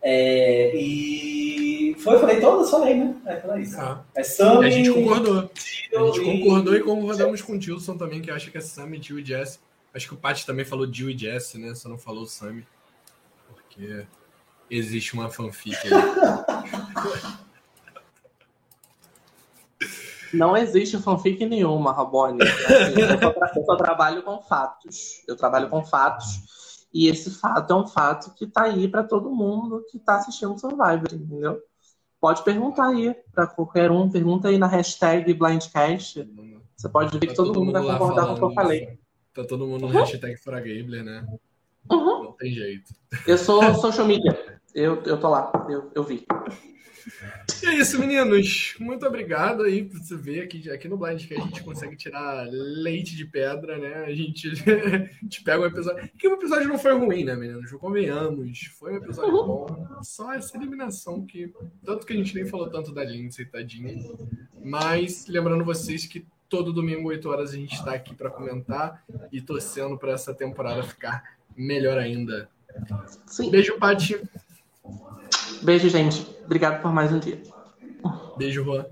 É, e foi, eu falei todas, falei, né? É, falei isso. Ah. É Sam A gente concordou. A gente concordou e, e concordamos com o Dilson também, que acha que é Sam, Jill e Jess. Acho que o Pat também falou Jill e Jess, né? Só não falou Sam. Porque existe uma fanfic aí. Não existe fanfic nenhuma, Rabone. Assim, eu, só eu, só trabalho com fatos. Eu trabalho com fatos. E esse fato é um fato que tá aí para todo mundo que tá assistindo Survivor, entendeu? Pode perguntar aí para qualquer um. Pergunta aí na hashtag Blindcast. Você pode ver tá que todo, todo mundo, mundo vai concordar com o que eu falei. Tá todo mundo no uhum. hashtag Fragabler, né? Uhum. Não tem jeito. Eu sou social media. Eu, eu tô lá. Eu, eu vi. E é isso, meninos. Muito obrigado aí por você ver aqui, aqui no Blind que a gente consegue tirar leite de pedra, né? A gente, a gente pega um episódio. Que o episódio não foi ruim, né, meninos? Convenhamos. Foi um episódio bom. Só essa eliminação que. Tanto que a gente nem falou tanto da Lindsay, tadinha. Mas lembrando vocês que todo domingo, 8 horas, a gente está aqui para comentar e torcendo para essa temporada ficar melhor ainda. Sim. Beijo, Paty. Beijo, gente. Obrigado por mais um dia. Beijo, Juan.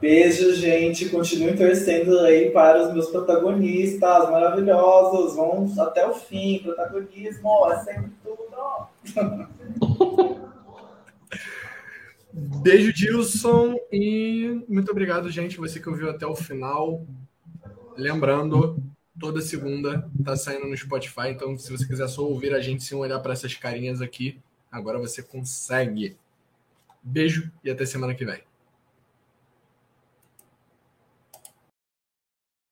Beijo, gente. Continue torcendo aí para os meus protagonistas maravilhosos. Vamos até o fim. Protagonismo é sempre tudo. Beijo, Dilson. E muito obrigado, gente. Você que ouviu até o final. Lembrando, toda segunda tá saindo no Spotify. Então, se você quiser só ouvir a gente sem olhar para essas carinhas aqui, Agora você consegue. Beijo e até semana que vem.